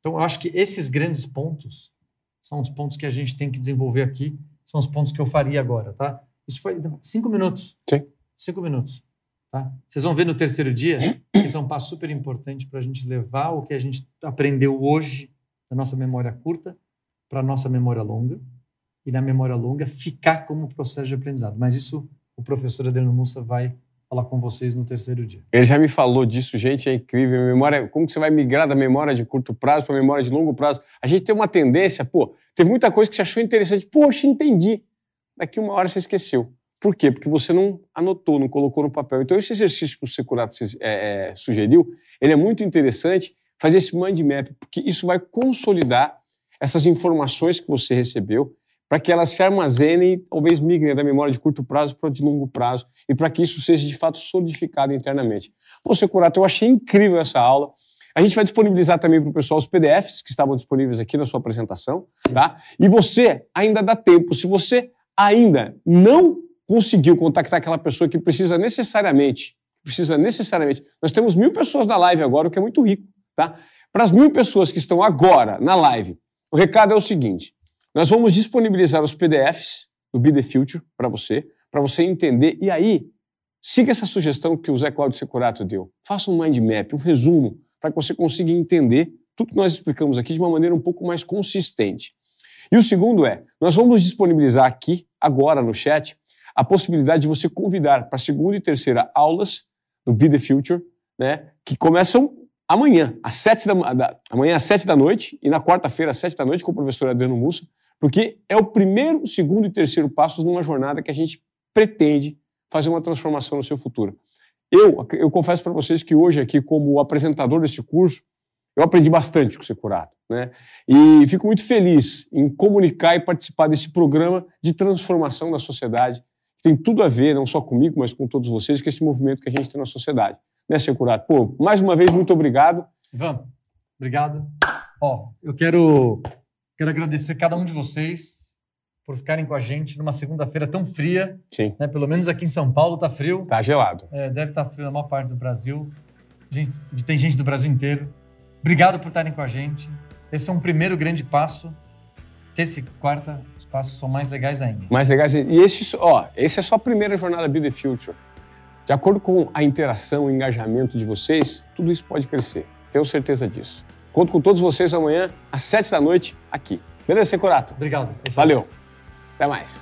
Então, eu acho que esses grandes pontos são os pontos que a gente tem que desenvolver aqui, são os pontos que eu faria agora, tá? Isso foi cinco minutos. Sim. Cinco minutos. Tá? Vocês vão ver no terceiro dia que isso é um passo super importante para a gente levar o que a gente aprendeu hoje da nossa memória curta para a nossa memória longa e na memória longa ficar como processo de aprendizado. Mas isso o professor Adriano Mussa vai falar com vocês no terceiro dia. Ele já me falou disso, gente, é incrível. Memória, como que você vai migrar da memória de curto prazo para a memória de longo prazo? A gente tem uma tendência, pô, teve muita coisa que você achou interessante, poxa, entendi. Daqui uma hora você esqueceu. Por quê? Porque você não anotou, não colocou no papel. Então, esse exercício que o Securato é, é, sugeriu, ele é muito interessante, fazer esse mind map, porque isso vai consolidar essas informações que você recebeu, para que elas se armazenem, talvez migrem da memória de curto prazo para de longo prazo, e para que isso seja de fato solidificado internamente. Você, Curato, eu achei incrível essa aula. A gente vai disponibilizar também para o pessoal os PDFs que estavam disponíveis aqui na sua apresentação, tá? E você ainda dá tempo. Se você ainda não conseguiu contactar aquela pessoa que precisa necessariamente, precisa necessariamente. Nós temos mil pessoas na live agora, o que é muito rico, tá? Para as mil pessoas que estão agora na live, o recado é o seguinte: nós vamos disponibilizar os PDFs do Be The Future para você, para você entender. E aí, siga essa sugestão que o Zé Cláudio Securato deu. Faça um mind map, um resumo, para que você consiga entender tudo que nós explicamos aqui de uma maneira um pouco mais consistente. E o segundo é, nós vamos disponibilizar aqui, agora no chat, a possibilidade de você convidar para segunda e terceira aulas do Be The Future, né, que começam amanhã, às sete da, da, amanhã às sete da noite e na quarta-feira às sete da noite com o professor Adriano Mussa. Porque é o primeiro, segundo e terceiro passos numa jornada que a gente pretende fazer uma transformação no seu futuro. Eu, eu confesso para vocês que hoje aqui, como apresentador desse curso, eu aprendi bastante com o Securato, né? E fico muito feliz em comunicar e participar desse programa de transformação da sociedade tem tudo a ver, não só comigo, mas com todos vocês, com esse movimento que a gente tem na sociedade. Né, Securato? Pô, mais uma vez, muito obrigado. Ivan, obrigado. Ó, eu quero, quero agradecer cada um de vocês por ficarem com a gente numa segunda-feira tão fria. Sim. Né? Pelo menos aqui em São Paulo tá frio. Tá gelado. É, deve estar tá frio na maior parte do Brasil. Gente, tem gente do Brasil inteiro. Obrigado por estarem com a gente. Esse é um primeiro grande passo. Terça e quarta, os passos são mais legais ainda. Mais legais. E esse, ó, esse é só a primeira jornada Be the Future. De acordo com a interação, o engajamento de vocês, tudo isso pode crescer. Tenho certeza disso. Conto com todos vocês amanhã, às sete da noite, aqui. Beleza, Securato? Obrigado. Valeu. Até mais.